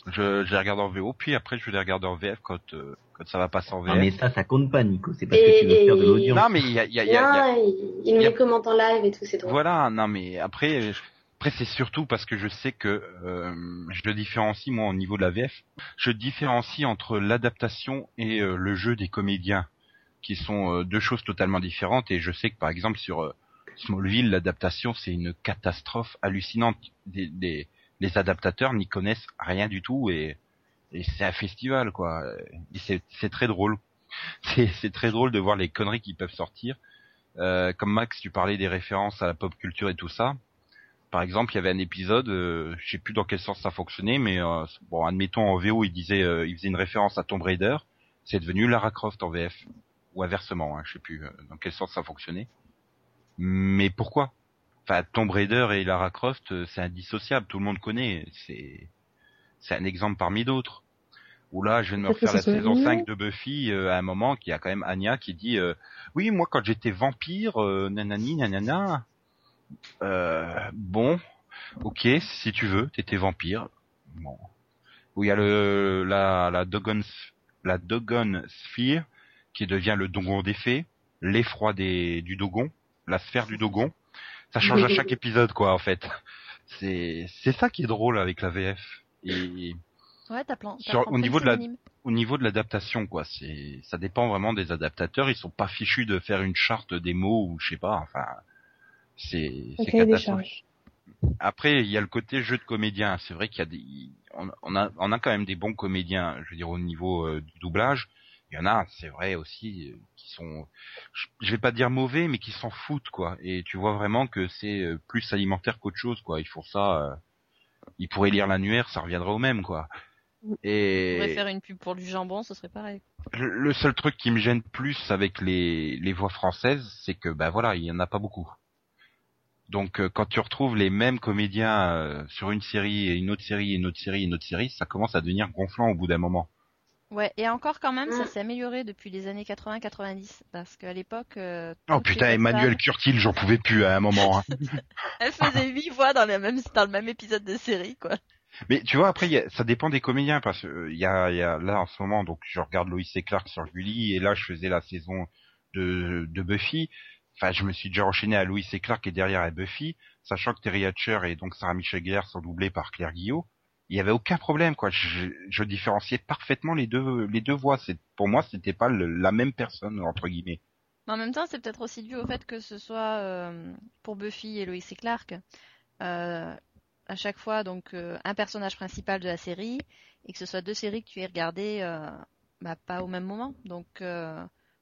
je, je les regarde en VO, puis après je les regarder en VF quand euh, quand ça va passer en VF. Non, mais ça, ça compte pas, Nico. C'est parce Et- que tu veux faire de et- l'audience. Non, mais il y a, il y a- il y a- il y a- il me les commente en live et tout, c'est drôle. Voilà, non mais après, après c'est surtout parce que je sais que euh, je différencie moi au niveau de la VF, je différencie entre l'adaptation et euh, le jeu des comédiens, qui sont euh, deux choses totalement différentes. Et je sais que par exemple sur euh, Smallville, l'adaptation c'est une catastrophe hallucinante. Des, les adaptateurs n'y connaissent rien du tout et, et c'est un festival quoi. C'est très drôle. C'est c'est très drôle de voir les conneries qui peuvent sortir. Euh, comme Max, tu parlais des références à la pop culture et tout ça. Par exemple, il y avait un épisode, euh, je sais plus dans quel sens ça fonctionnait, mais euh, bon, admettons en VO, il disait, euh, il faisait une référence à Tomb Raider, c'est devenu Lara Croft en VF ou inversement, hein, je sais plus euh, dans quel sens ça fonctionnait. Mais pourquoi? Enfin, Tomb Raider et Lara Croft, euh, c'est indissociable, tout le monde connaît, c'est c'est un exemple parmi d'autres. Ou là, je viens de me refaire la saison mieux. 5 de Buffy euh, à un moment qui a quand même Anya qui dit euh, oui moi quand j'étais vampire euh, nanani nanana euh, bon ok si tu veux t'étais vampire bon où il y a le la la Dogon la Dogon Sphere qui devient le Dogon des fées l'effroi des du Dogon la sphère du Dogon ça change à chaque épisode quoi en fait c'est c'est ça qui est drôle avec la VF et Ouais, t'as plein. Sur- au niveau de la- au niveau de l'adaptation, quoi, c'est, ça dépend vraiment des adaptateurs. Ils sont pas fichus de faire une charte des mots ou je sais pas. Enfin, c'est, c'est catastrophique. Après, il y a le côté jeu de comédien. C'est vrai qu'il y a des, on, on a, on a quand même des bons comédiens. Je veux dire au niveau euh, du doublage, il y en a, c'est vrai aussi, euh, qui sont, je, vais pas dire mauvais, mais qui s'en foutent, quoi. Et tu vois vraiment que c'est euh, plus alimentaire qu'autre chose, quoi. Ils font ça. euh, ils pourraient lire l'annuaire, ça reviendrait au même, quoi. Et faire une pub pour du jambon, ce serait pareil. le le seul truc qui me gêne plus avec les, les voix françaises, c'est que ben voilà, il y en a pas beaucoup. Donc euh, quand tu retrouves les mêmes comédiens euh, sur une série et une autre série et une autre série et une autre série, ça commence à devenir gonflant au bout d'un moment. Ouais, et encore quand même, ça Mm. s'est amélioré depuis les années 80-90, parce qu'à l'époque... euh, Oh putain, Emmanuel Curtil, j'en pouvais plus à un moment. hein. Elle faisait huit voix dans, la même, dans le même épisode de série, quoi. Mais tu vois, après, il y a- ça dépend des comédiens parce que euh, il y a, il y a là en ce moment, donc je regarde Lois et Clark sur Gulli et là je faisais la saison de, de Buffy. Enfin, je me suis déjà enchaîné à Lois et Clark et derrière à Buffy, sachant que Terry Hatcher et donc Sarah Michelle Gellar sont doublés par Claire Guillot. Il y avait aucun problème, quoi. Je, je différenciais parfaitement les deux les deux voix. C'est pour moi, c'était pas le- la même personne entre guillemets. Mais en même temps, c'est peut-être aussi dû au fait que ce soit euh, pour Buffy et Lois et Clark, euh, à chaque fois donc euh, un personnage principal de la série, et que ce soit deux séries que tu aies regardées bah, pas au même moment. Donc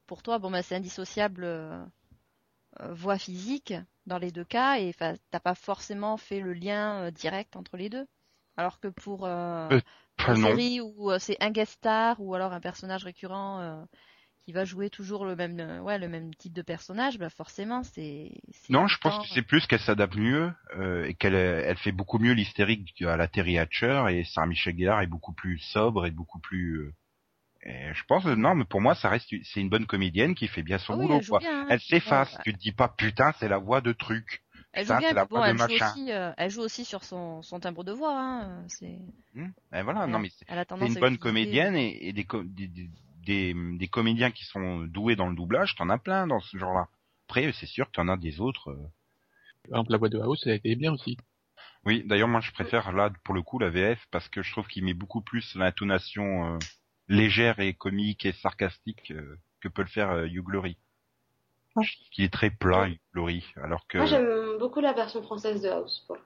pour toi, bon bah c'est indissociable voix physique dans les deux cas, et t'as pas forcément fait le lien direct entre les deux. Alors que pour euh, Une série où euh, c'est un guest star ou alors un personnage récurrent euh, qui va jouer toujours le même, euh, ouais, le même type de personnage, bah forcément c'est. Non, je pense que c'est plus qu'elle s'adapte mieux euh, et qu'elle elle fait beaucoup mieux l'hystérique à la Terry Hatcher et Sarah Michelle Gellar est beaucoup plus sobre et beaucoup plus. et je pense non, mais pour moi ça reste c'est une bonne comédienne qui fait bien son Ah boulot elle hein. Elle s'efface. Ouais, Tu te dis pas putain c'est la voix de truc. Elle Ça, joue bien, bon, elle joue aussi, euh, elle joue aussi sur son, son timbre de voix. Hein. C'est, Hmm et voilà, non mais c'est une bonne comédienne et, et des, co- des, des, des, des comédiens qui sont doués dans le doublage, t'en as plein dans ce genre-là. Après, c'est sûr que t'en as des autres. euh, Par exemple, la voix de House, elle a été bien aussi. Oui, d'ailleurs, moi, je préfère là, pour le coup, la VF parce que je trouve qu'il met beaucoup plus l'intonation euh, légère et comique et sarcastique euh, que peut le faire euh, Hugh Laurie. Je trouve qu'il est très plat, Hugh Laurie, alors que Moi, j'aime beaucoup la version française de House. pour.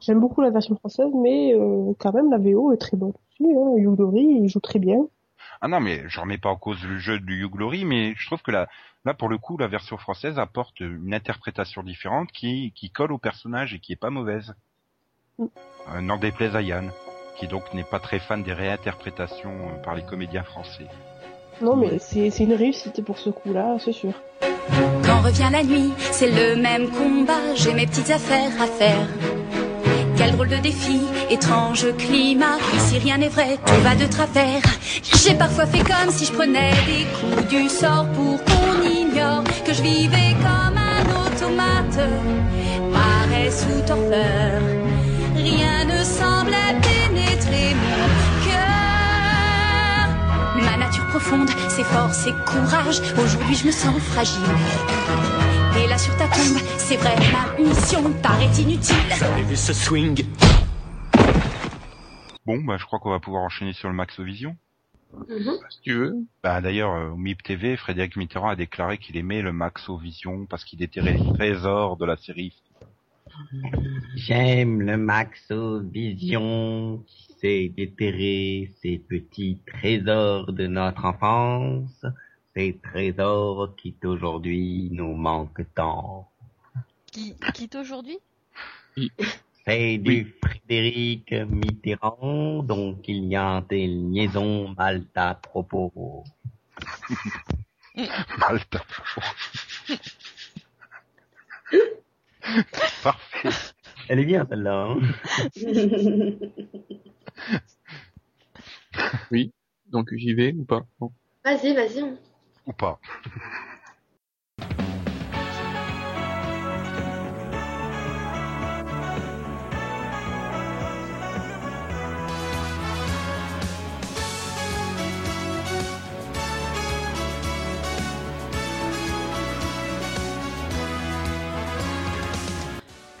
J'aime beaucoup la version française, mais euh, quand même la VO est très bonne aussi. Hein. Hugh Laurie, il joue très bien. ah non, mais je remets pas en cause le jeu de Hugh Laurie, mais je trouve que là, là pour le coup, la version française apporte une interprétation différente qui qui colle au personnage et qui est pas mauvaise. Mm. Euh, N'en déplaise à Yann, qui donc n'est pas très fan des réinterprétations euh, par les comédiens français. Non, mais c'est c'est une réussite pour ce coup-là, c'est sûr. Quand revient la nuit, c'est le même combat, j'ai mes petites affaires à faire. Quel drôle de défi, étrange climat, ici rien n'est vrai, tout va de travers. J'ai parfois fait comme si je prenais des coups du sort pour qu'on ignore que je vivais comme un automate, paresse ou torpeur. Profonde, ses forces et courage. Aujourd'hui, je me sens fragile. Et là, sur ta tombe, c'est vrai, ma mission paraît inutile. Avez vu ce swing? Bon, bah, je crois qu'on va pouvoir enchaîner sur le Maxovision. Mhm. Si tu veux. Bah, d'ailleurs, euh, au MIP TV, Frédéric Mitterrand a déclaré qu'il aimait le Maxovision parce qu'il déterrait les trésors de la série. J'aime le Maxo Vision qui sait déterrer ces petits trésors de notre enfance, ces trésors qui aujourd'hui nous manquent tant. Qui quitte aujourd'hui? C'est du Frédéric Mitterrand, donc il y a des liaisons mal à propos. Malta. Parfait. Elle est bien celle-là. Hein? Donc j'y vais ou pas? Bon. Vas-y, vas-y. Ou pas.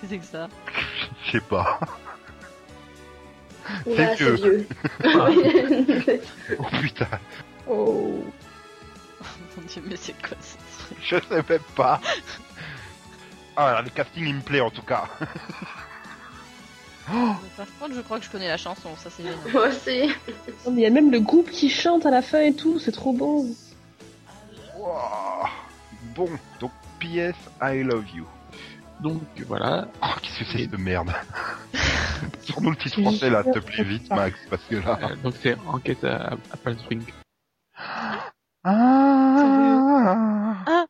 Qu'est-ce que c'est que ça? Je sais pas. C'est vieux. vieux. Oh putain. Oh. Mon dieu, mais c'est quoi ce truc Je sais même pas. Ah, le casting il me plaît en tout cas. Par contre, je crois que je connais la chanson, ça c'est génial. Moi aussi. Non, mais il y a même le groupe qui chante à la fin et tout, c'est trop beau. Wow. Bon, donc PS I love you. Donc voilà. Oh, qu'est-ce que c'est cette merde Sur-nous le titre français là, s'il te plaît, vite Max, parce que là... Euh, donc c'est enquête à, à Palm Spring. Ah,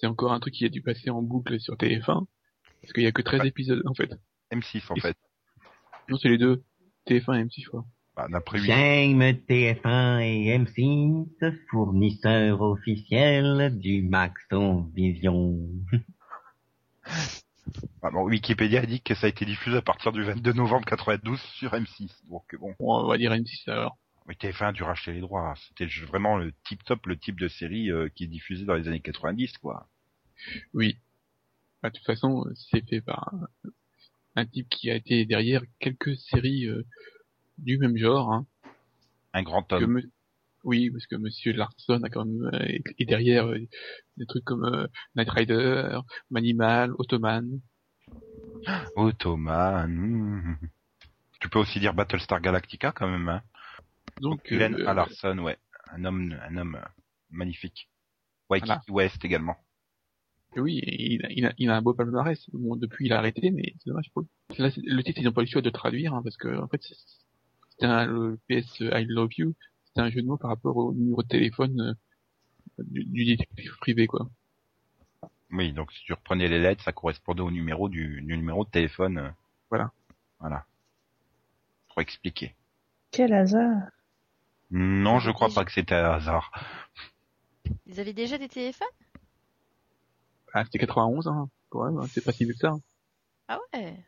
C'est encore un truc qui a dû passer en boucle sur TF1. Parce qu'il y a que 13 Ouais. épisodes en fait. M6 en fait. Non, c'est les deux. TF1 et M6 fois. Bah, d'après lui. J'aime TF1 et M6, fournisseurs officiels du Maxo Vision. Ah, bon, Wikipédia a dit que ça a été diffusé à partir du 22 novembre 92 sur M6. Donc bon, on va dire M6 alors. mais TF1 a dû racheter les droits. C'était vraiment le tip top, le type de série euh, qui est diffusé dans les années 90 quoi. Oui. Bah, de toute façon, c'est fait par un, un type qui a été derrière quelques séries euh, du même genre. Hein, Un grand homme. Oui, parce que Monsieur Larson a quand même euh, est derrière euh, des trucs comme euh, Knight Rider, Manimal, Ottoman. Ottoman. Tu peux aussi dire Battlestar Galactica quand même. Hein. Donc, Glenn euh, Larson, ouais, un homme, un homme magnifique. Waikiki Voilà. West également. oui, il a, il, a, il a un beau palmarès. Bon, depuis il a arrêté, mais c'est dommage pour lui. Là, le titre ils n'ont pas eu le choix de traduire hein, parce que en fait c'est- c'était un, le PS I Love You, c'était un jeu de mots par rapport au numéro de téléphone euh, du, du détective privé, quoi. Oui, donc si tu reprenais les lettres, ça correspondait au numéro du, du numéro de téléphone. Voilà. Voilà. Pour expliquer. Quel hasard. Non, je crois pas que c'était un hasard. Ils avaient déjà des téléphones? Ah, c'était 91, hein, quand même, hein, c'est pas si vieux que ça. hein. Ah ouais.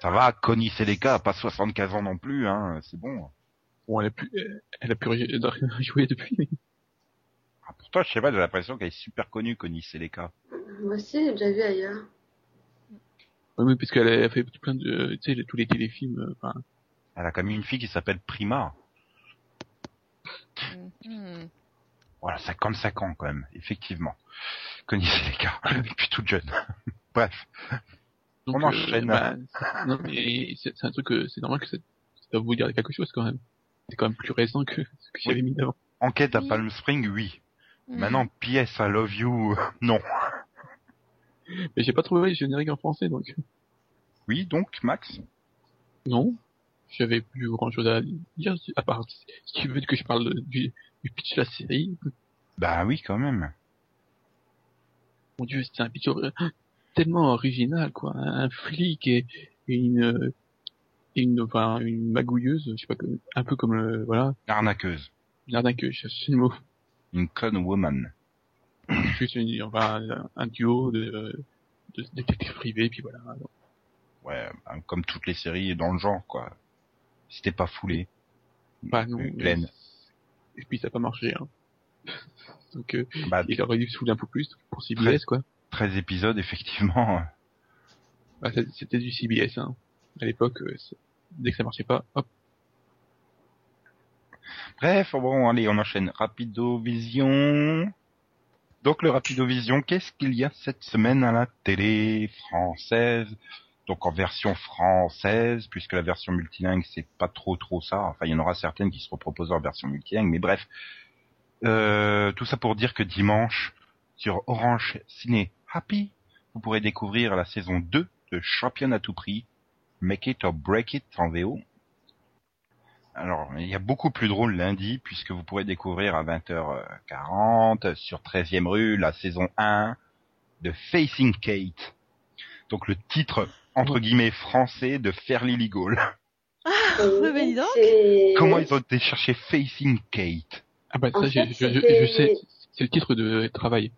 Ça va, Connie Seleka a pas 75 ans non plus, hein, c'est bon. Bon, elle a pu, euh, elle a pu ré- jouer depuis, mais Ah, pourtant, je sais pas, j'ai l'impression qu'elle est super connue, Connie Seleka. Moi aussi, j'ai déjà vu ailleurs. oui, oui, parce qu'elle a fait plein de, tu sais, tous les téléfilms, euh, enfin, Elle a quand même une fille qui s'appelle Prima. Mhm. Voilà, 55 ans quand même, effectivement. Connie Seleka, et puis toute jeune. Bref. donc, On enchaîne. bah, c'est- non, mais c'est un truc, que c'est normal que ça, ça doit vous dire quelque chose quand même. C'est quand même plus récent que ce que j'avais mis avant. Enquête à Oui. Palm Spring, oui. Mhm. Maintenant, PS I Love You, euh, non. Mais j'ai pas trouvé le générique en français, donc Oui, donc, Max non. J'avais plus grand chose à dire, à part si tu veux que je parle de- du, du pitch de la série. Bah oui, quand même. Mon dieu, c'est un pitch or- tellement original, quoi. Un flic et, et une, euh, et une, enfin, une magouilleuse, je sais pas, un peu comme, le, voilà, Arnaqueuse. une arnaque, je cherche le mot. Une con woman. Juste une, enfin, un duo de, de détectives privés, puis voilà. Ouais, bah, comme toutes les séries dans le genre, quoi. C'était pas foulé. Bah non. Euh, Glenn. Et puis ça a pas marché, hein. Donc, euh, Bah, il aurait dû se fouler un peu plus pour CBS, quoi. 13 épisodes, effectivement. Bah, c'est- c'était du CBS, hein. À l'époque, euh, c'est- dès que ça marchait pas, hop. Bref, bon, allez, on enchaîne. Rapido Vision. Donc le Rapido Vision, qu'est-ce qu'il y a cette semaine à la télé française? Donc en version française, puisque la version multilingue c'est pas trop trop ça. Enfin, il y en aura certaines qui seront proposées en version multilingue, mais bref. Euh, tout ça pour dire que dimanche, sur Orange Ciné Happy, vous pourrez découvrir la saison 2 de Champion à tout prix, Make It or Break It en VO. Alors, il y a beaucoup plus drôle lundi, puisque vous pourrez découvrir à 20h40 sur 13e rue la saison 1 de Facing Kate. Donc le titre, entre guillemets, français de Fairly Legal. oui, mais dis donc. C'est- Comment ils ont été chercher Facing Kate? Ah bah ça, je, fait, je, je, c'était- je sais, c'est le titre de travail.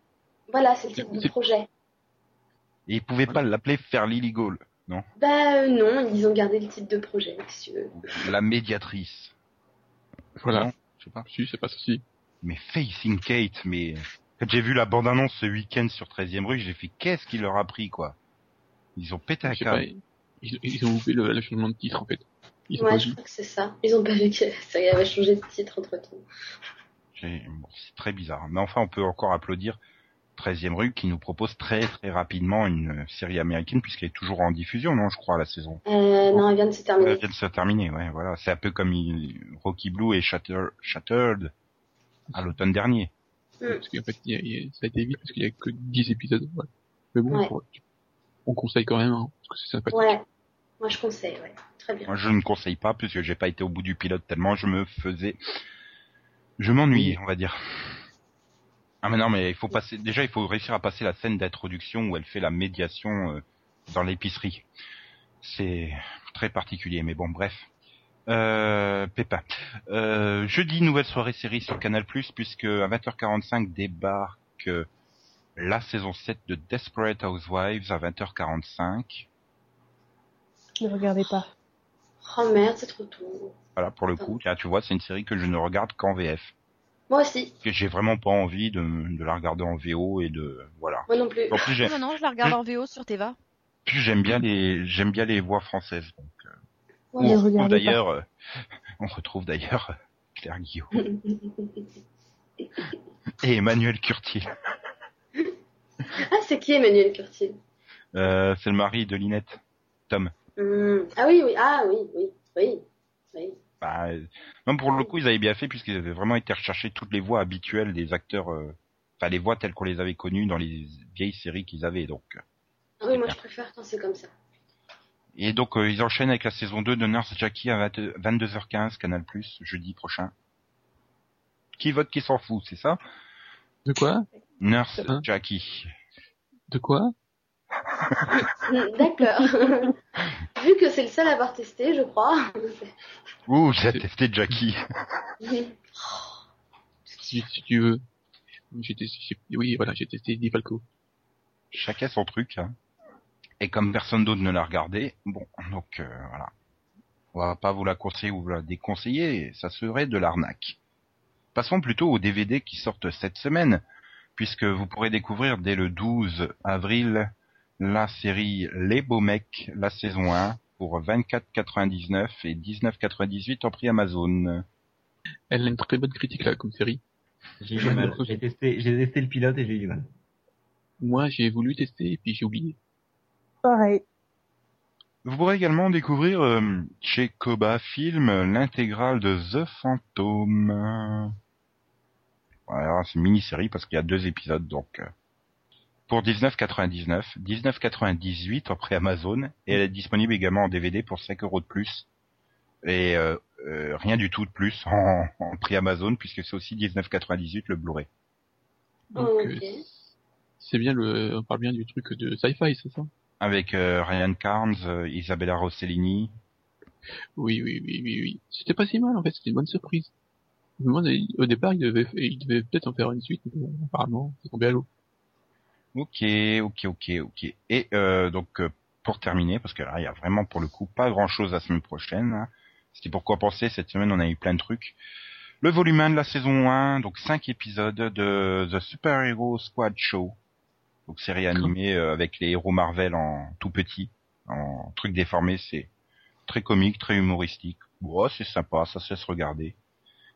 Voilà, c'est le titre du projet. Et ils pouvaient pas l'appeler Fairly Legal, non Bah euh, non, ils ont gardé le titre de projet, si tu veux. La médiatrice. Voilà. Non, je sais pas. Si, c'est pas souci. Mais Facing Kate, mais... Quand j'ai vu la bande-annonce ce week-end sur 13e rue, j'ai fait qu'est-ce qu'il leur a pris, quoi? Ils ont pété un câble. ils, ils ont oublié le, le changement de titre, en fait. Ils ont Ouais, pas je vu. crois que c'est ça. Ils ont pas vu que ça avait changé de titre entre temps. Bon, c'est très bizarre. Mais enfin, on peut encore applaudir 13e rue qui nous propose très très rapidement une euh, série américaine puisqu'elle est toujours en diffusion, non, je crois, la saison. Euh, non, elle vient de se Elle terminer. vient de se terminer, ouais, voilà. C'est un peu comme il- Rocky Blue et Shatter, Shattered à l'automne dernier. Mm. Parce qu'en fait, y a- il y a- ça a été vite parce qu'il y a que 10 épisodes. Ouais. Mais bon, Ouais. on conseille quand même, hein, parce que c'est sympathique. Ouais. Moi, je conseille, ouais. Très bien. Moi, je ne conseille pas puisque j'ai pas été au bout du pilote tellement je me faisais, je m'ennuyais, on va dire. Ah mais non, mais il faut passer. Déjà, il faut réussir à passer la scène d'introduction où elle fait la médiation euh, dans l'épicerie. C'est très particulier, mais bon, bref. Euh, Pépin. Euh, jeudi, nouvelle soirée série sur Canal+, puisque à 20h45 débarque euh, la saison 7 de Desperate Housewives à 20h45. Ne regardez pas. Oh merde, c'est trop tôt. Voilà, pour le coup, là, tu vois, c'est une série que je ne regarde qu'en VF. Moi aussi. que j'ai vraiment pas envie de, de la regarder en VO et de voilà. Moi non plus. En plus, j'ai- Non, non, je la regarde en VO sur Teva. plus j'aime bien les j'aime bien les voix françaises. Donc, euh, Ne on retrouve d'ailleurs euh, on retrouve d'ailleurs euh, Claire Guillaume et Emmanuel Curtier. ah, c'est qui Emmanuel Curtil? Euh, c'est le mari de Linette, Tom. Hmm. Ah oui, oui. Ah oui, oui. Oui. Oui. Bah, non, pour le coup, ils avaient bien fait puisqu'ils avaient vraiment été rechercher toutes les voix habituelles des acteurs, euh, enfin les voix telles qu'on les avait connues dans les vieilles séries qu'ils avaient. Donc, euh, Ah oui, moi je préfère quand c'est comme ça. Et donc euh, ils enchaînent avec la saison 2 de Nurse Jackie à 20 22h15 Canal+, jeudi prochain. Qui vote qui s'en fout, c'est ça? De quoi? Nurse Hein? Jackie. De quoi? D'accord. Vu que c'est le seul à avoir testé, je crois. Ouh, j'ai testé Jackie. si, si tu veux. J'ai testé, oui, voilà, j'ai testé Eddie Falco. Chacun son truc. Hein. Et comme personne d'autre ne l'a regardé, bon, donc euh, voilà. On va pas vous la conseiller ou vous la déconseiller, ça serait de l'arnaque. Passons plutôt aux DVD qui sortent cette semaine, puisque vous pourrez découvrir dès le 12 avril la série Les Beaux Mecs, la saison 1, pour 24,99 et 19,98 en prix Amazon. Elle a une très bonne critique là, comme série. J'ai eu du mal. J'ai testé, j'ai testé le pilote et j'ai eu du mal. Moi, j'ai voulu tester et puis j'ai oublié. Pareil. Vous pourrez également découvrir euh, chez Koba Film l'intégrale de The Phantom. Voilà, c'est une mini-série parce qu'il y a deux épisodes donc. euh, pour 19,99, 19,98 après Amazon et elle est disponible également en DVD pour 5 euros de plus et euh, euh, rien du tout de plus en, en prix Amazon puisque c'est aussi 19,98 le Blu-ray. Donc, Ok. euh, c'est bien le, on parle bien du truc de sci-fi, c'est ça? Avec euh, Ryan Carnes, euh, Isabella Rossellini. Oui, oui, oui, oui, oui. C'était pas si mal en fait, c'était une bonne surprise. Au départ, il devait, il devait peut-être en faire une suite, mais bon, apparemment, c'est tombé à l'eau. Ok, ok, ok, ok. Et euh, donc euh, pour terminer, parce que là il y a vraiment pour le coup pas grand chose la semaine prochaine. hein. C'était pourquoi penser cette semaine on a eu plein de trucs. Le volume 1 de la saison 1, donc 5 épisodes de The Super Hero Squad Show. Donc série animée euh, avec les héros Marvel en tout petit, en truc déformé, c'est très comique, très humoristique. Bon, c'est sympa, ça se laisse regarder.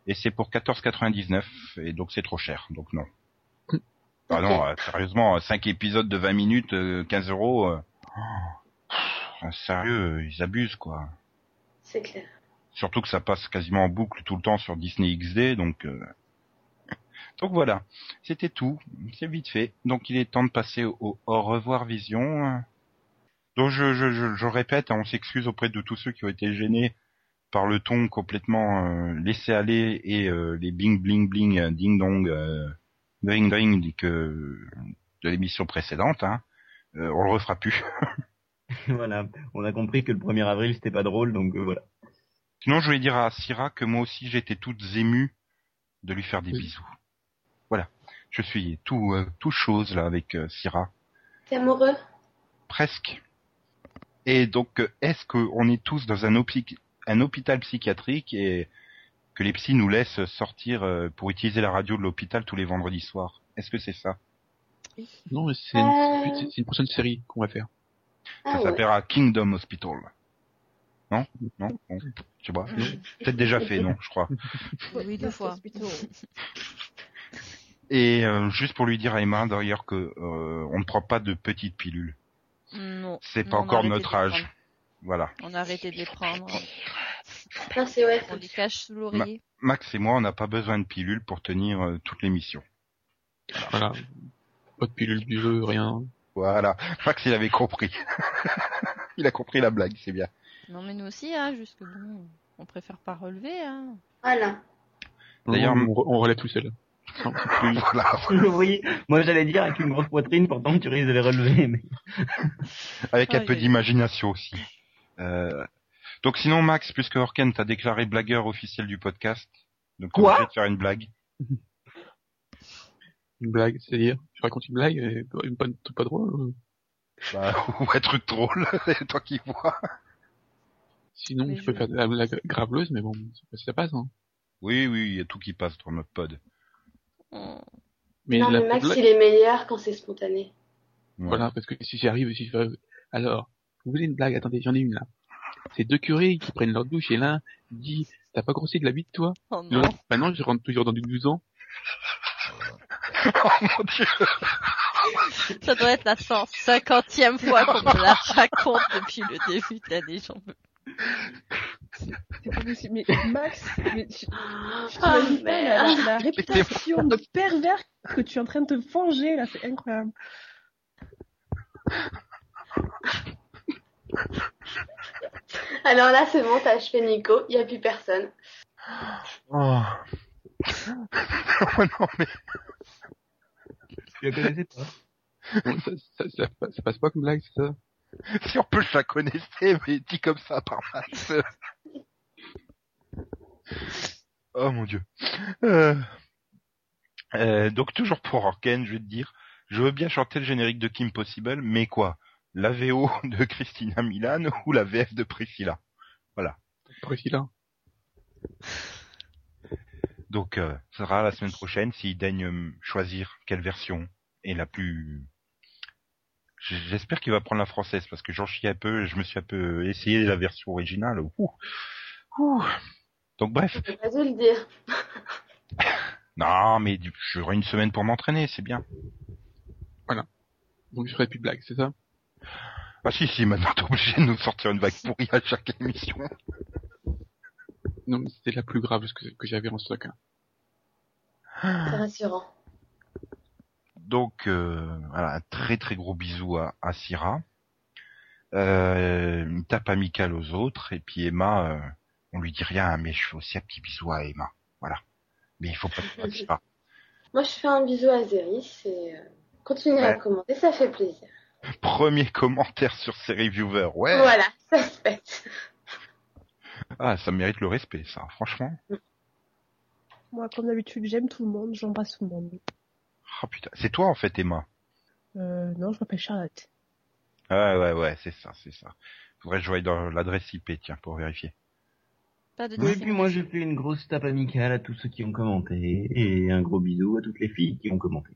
Et c'est pour 14,99 et donc c'est trop cher, donc non. Ah non, euh, sérieusement, 5 épisodes de 20 minutes, euh, 15 euros. euh, oh, sérieux, euh, ils abusent quoi. C'est clair. Surtout que ça passe quasiment en boucle tout le temps sur Disney XD, donc euh, donc voilà, c'était tout, c'est vite fait. Donc il est temps de passer au, au revoir vision. Donc je, je, je, je répète, hein, on s'excuse auprès de tous ceux qui ont été gênés par le ton complètement euh, laissé aller et euh, les bing bling bling euh, ding dong dring dring que de l'émission précédente. Hein. Euh, on le refera plus. voilà. On a compris que le 1er avril c'était pas drôle, donc euh, voilà. Sinon, je voulais dire à Syrah que moi aussi j'étais toute émue de lui faire des Oui. bisous. Voilà, je suis tout euh, tout chose là avec euh, Syrah, T'es amoureux? Presque. Et donc, euh, est-ce qu'on est tous dans un, hôpi- un hôpital psychiatrique et que les psys nous laissent sortir euh, pour utiliser la radio de l'hôpital tous les vendredis soirs Est-ce que c'est ça? Non, mais c'est Euh. une, c'est- c'est une prochaine série qu'on va faire. Ah Ça ouais. s'appellera Kingdom Hospital. Non? Non? Bon, Je sais pas. Peut-être déjà fait, non, je crois. Oui, deux fois. Et euh, juste pour lui dire à Emma d'ailleurs que euh, on ne prend pas de petites pilules. Non. C'est pas encore notre âge. Voilà. On a arrêté de les prendre. Non, c'est ouais. On les cache sous l'oreiller. Max et moi, on n'a pas besoin de pilules pour tenir euh, toute l'émission. Voilà. Pas de pilule du jeu, rien. Voilà. Max, il avait compris. il a compris la blague, c'est bien. Non, mais nous aussi, hein, juste que bon, on préfère pas relever, hein. Voilà. D'ailleurs, on, on relève tout seul. Voilà. oui, moi j'allais dire avec une grosse poitrine, pourtant tu risques de les relever, mais Avec un Ouais, peu d'imagination aussi. Euh, Donc sinon, Max, puisque Orken t'a déclaré blagueur officiel du podcast, donc Quoi obligé de faire une blague. Une blague, c'est-à-dire, je raconte une blague, et pas, pas, pas drôle. euh. Bah, ou un truc drôle, c'est toi qui vois. Sinon, Mais je peux faire de la blague graveleuse, mais bon, ça, ça passe, hein. Oui, oui, il y a tout qui passe dans notre pod. Mais non, mais Max, blague- il est meilleur quand c'est spontané. Ouais. Voilà, parce que si j'y arrive, si je fais... Alors, vous voulez une blague? Attendez, j'en ai une là. C'est deux curés qui prennent leur douche et l'un dit T'as pas grossi de la bite toi? Oh non. L'autre, Maintenant, je rentre toujours dans du 12 ans. oh mon dieu. Ça doit être la 150e fois qu'on me la raconte depuis le début de l'année, j'en peux. C'est pas possible. Mais Max, mais je, je Ah, la, la réputation de pervers que tu es en train de te venger là, c'est incroyable. Alors là, c'est bon, t'as achevé Nico, il n'y a plus personne. Oh. oh non, mais Tu la connaissais pas ça, ça, ça, passe- ça passe pas comme blague, c'est ça? Si en plus je la connaissais, mais dit comme ça par Max. oh mon dieu. Euh, euh, donc toujours pour Orken, je vais te dire, je veux bien chanter le générique de Kim Possible, mais quoi? La VO de Christina Milan ou la VF de Priscilla Priscilla. Donc euh, ça sera la semaine prochaine s'il daigne me choisir quelle version est la plus... J'espère qu'il va prendre la française parce que j'en chie un peu, je me suis un peu essayé la version originale. Ouh. Ouh. Donc bref, J'ai pas le dire. non mais du- j'aurai une semaine pour m'entraîner, c'est bien. Donc je ferai plus de blagues, c'est ça? Ah si si, maintenant t'es obligé de nous sortir une vague pourrie à chaque émission. Non, mais c'était la plus grave que, que j'avais en stock. hein. C'est rassurant. Donc euh, voilà, un très très gros bisou à, à Syrah. Euh, une tape amicale aux autres et puis Emma, euh, on lui dit rien, mais je fais aussi un petit bisou à Emma. Voilà. Mais il faut pas que tu pas. Moi, je fais un bisou à Zéris et euh, continuez à Ouais. commenter, ça fait plaisir. Premier commentaire sur ces reviewers, ouais. Voilà, ça se fait. Ah, ça mérite le respect, ça, franchement. Moi, comme d'habitude, j'aime tout le monde, j'embrasse tout le monde. Ah putain, c'est toi en fait, Emma. Euh, non, je m'appelle Charlotte. Ouais, ouais, ouais, c'est ça, c'est ça. Faudrait que je voie dans l'adresse IP, tiens, pour vérifier. Pas de Oui, puis moi je fais une grosse tape amicale à tous ceux qui ont commenté et un gros bisou à toutes les filles qui ont commenté.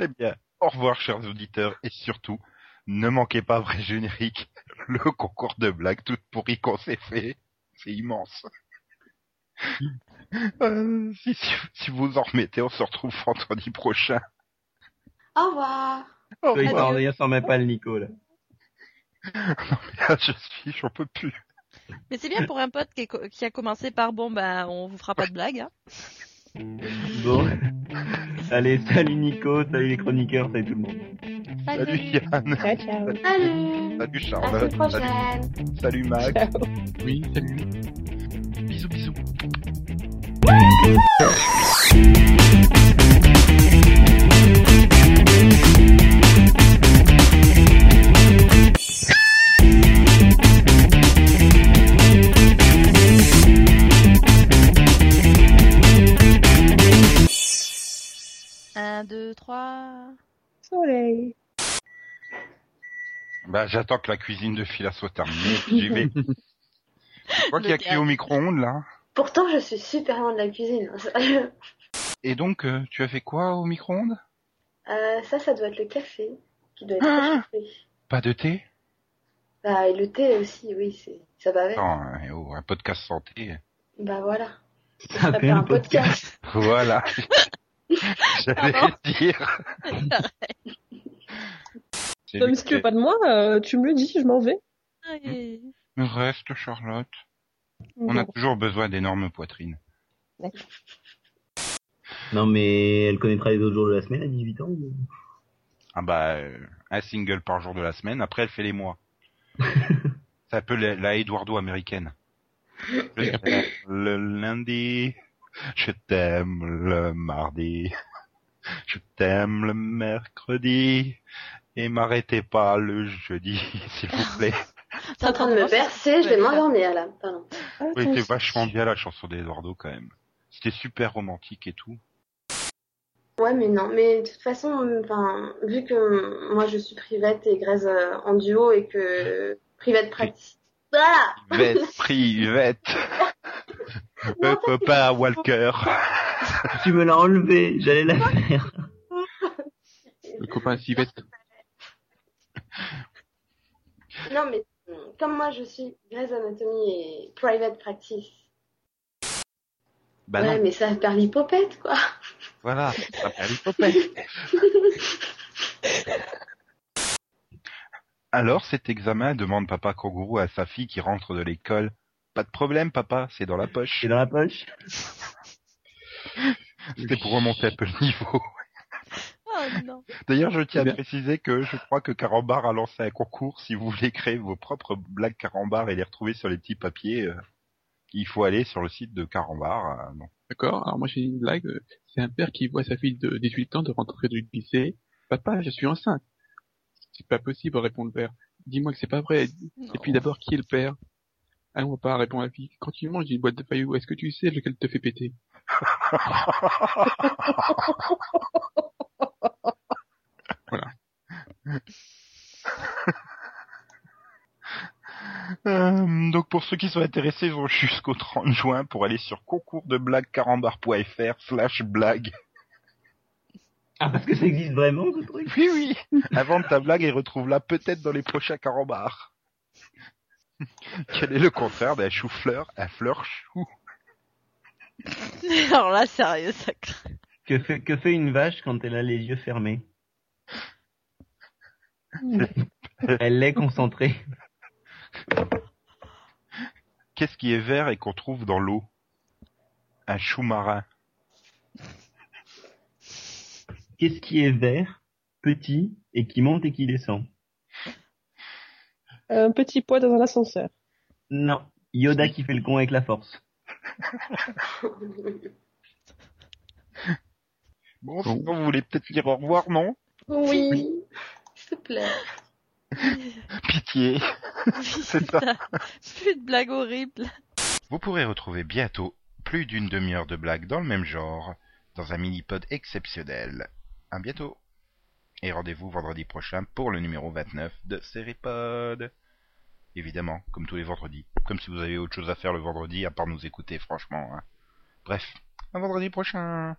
Eh bien, au revoir, chers auditeurs, et surtout, ne manquez pas vrai générique, le concours de blagues toutes pourries qu'on s'est fait. C'est immense. Euh, si, si, si vous en remettez, on se retrouve vendredi prochain. Au revoir. Au revoir. d'ailleurs, s'en met pas le Nico là. Ah, je suis, j'en peux plus. Mais c'est bien pour un pote qui, est qui a commencé par bon ben on vous fera pas de blague. Hein. Bon. Allez, salut Nico, salut les chroniqueurs, salut tout le monde. Salut Yann, Ciao, ciao. Salut. salut À la Charlotte, semaine salut, Max, Ciao. Oui, salut. bisous bisous. Soleil. Bah, j'attends que la cuisine de Fila soit terminée, j'y vais. Je crois qu'il y a qui au micro-ondes, là? Pourtant, je suis super loin de la cuisine. hein, sérieux. Et donc, euh, tu as fait quoi au micro-ondes? Euh, ça, ça doit être le café qui doit être Ah. réchauffé. Pas de thé? Bah, et le thé aussi, oui, c'est ça va avec. Non, euh, oh, un podcast santé. Bah voilà. Ça Ça fait un un podcast. podcast. Voilà. J'allais Pardon. dire. Mais si tu veux pas de moi, euh, tu me le dis, je m'en vais. Allez. Reste, Charlotte. On a toujours besoin d'énormes poitrines. Non mais elle connaîtra les autres jours de la semaine à 18 ans ou... Ah bah, euh, un single par jour de la semaine. Après, elle fait les mois. C'est un peu la, la Eduardo américaine. Le lundi, je t'aime le mardi, je t'aime le mercredi, et m'arrêtez pas le jeudi, s'il vous plaît. T'es en train de me bercer, je vais m'endormir là. Pardon. Ah, Oui, c'était vachement bien la chanson d'Eduardo quand même. C'était super romantique et tout. Ouais, mais non. Mais de toute façon, enfin, vu que moi je suis private et Grace euh, en duo et que private practice. Voilà. Vette, privette. Copain Walker. Tu me l'as enlevé, j'allais la faire. Le copain Sivette. Non, mais euh, comme moi je suis Grey's Anatomy et private practice. Bah ouais, non, mais ça perd l'hypopète, quoi. voilà, ça perd l'hypopète. Alors, cet examen demande papa kangourou à sa fille qui rentre de l'école. Pas de problème, papa, c'est dans la poche. C'est dans la poche C'était pour remonter un peu le niveau. Oh non. D'ailleurs, je tiens Eh à bien. préciser que je crois que Carambar a lancé un concours. Si vous voulez créer vos propres blagues Carambar et les retrouver sur les petits papiers, euh, il faut aller sur le site de Carambar. euh, non. D'accord Alors moi j'ai une blague. C'est un père qui voit sa fille de 18 ans de rentrer du lycée. Papa, je suis enceinte. C'est pas possible, répond le père. Dis-moi que c'est pas vrai. Et puis d'abord, qui est le père? Ah non, pas, répond la fille. Quand tu manges une boîte de pailloux, est-ce que tu sais lequel te fait péter? Euh, donc pour ceux qui sont intéressés, ils ont jusqu'au 30 juin pour aller sur concoursdeblaguescarambar.fr slash blague. Ah, parce que ça existe vraiment, ce truc? Oui, oui. Invente ta blague et retrouve-la peut-être dans les prochains carambars. Quel est le contraire d'un chou-fleur Un fleur chou? Alors là, sérieux, ça craint. que fait, que fait une vache quand elle a les yeux fermés? Elle est concentrée. Qu'est-ce qui est vert et qu'on trouve dans l'eau? Un chou marin. Qu'est-ce qui est vert, petit, et qui monte et qui descend? Un petit poids dans un ascenseur. Non. Yoda qui fait le con avec la force. Bon, sinon vous voulez peut-être dire au revoir, non? Oui, s'il te plaît. Pitié. C'est ça. Putain, Plus de blagues horribles. Vous pourrez retrouver bientôt plus d'une demi-heure de blagues dans le même genre, dans un mini-pod exceptionnel. À bientôt. Et rendez-vous vendredi prochain pour le numéro 29 de Seripod. Évidemment, comme tous les vendredis. Comme si vous avez autre chose à faire le vendredi à part nous écouter, franchement. hein. Bref, à vendredi prochain.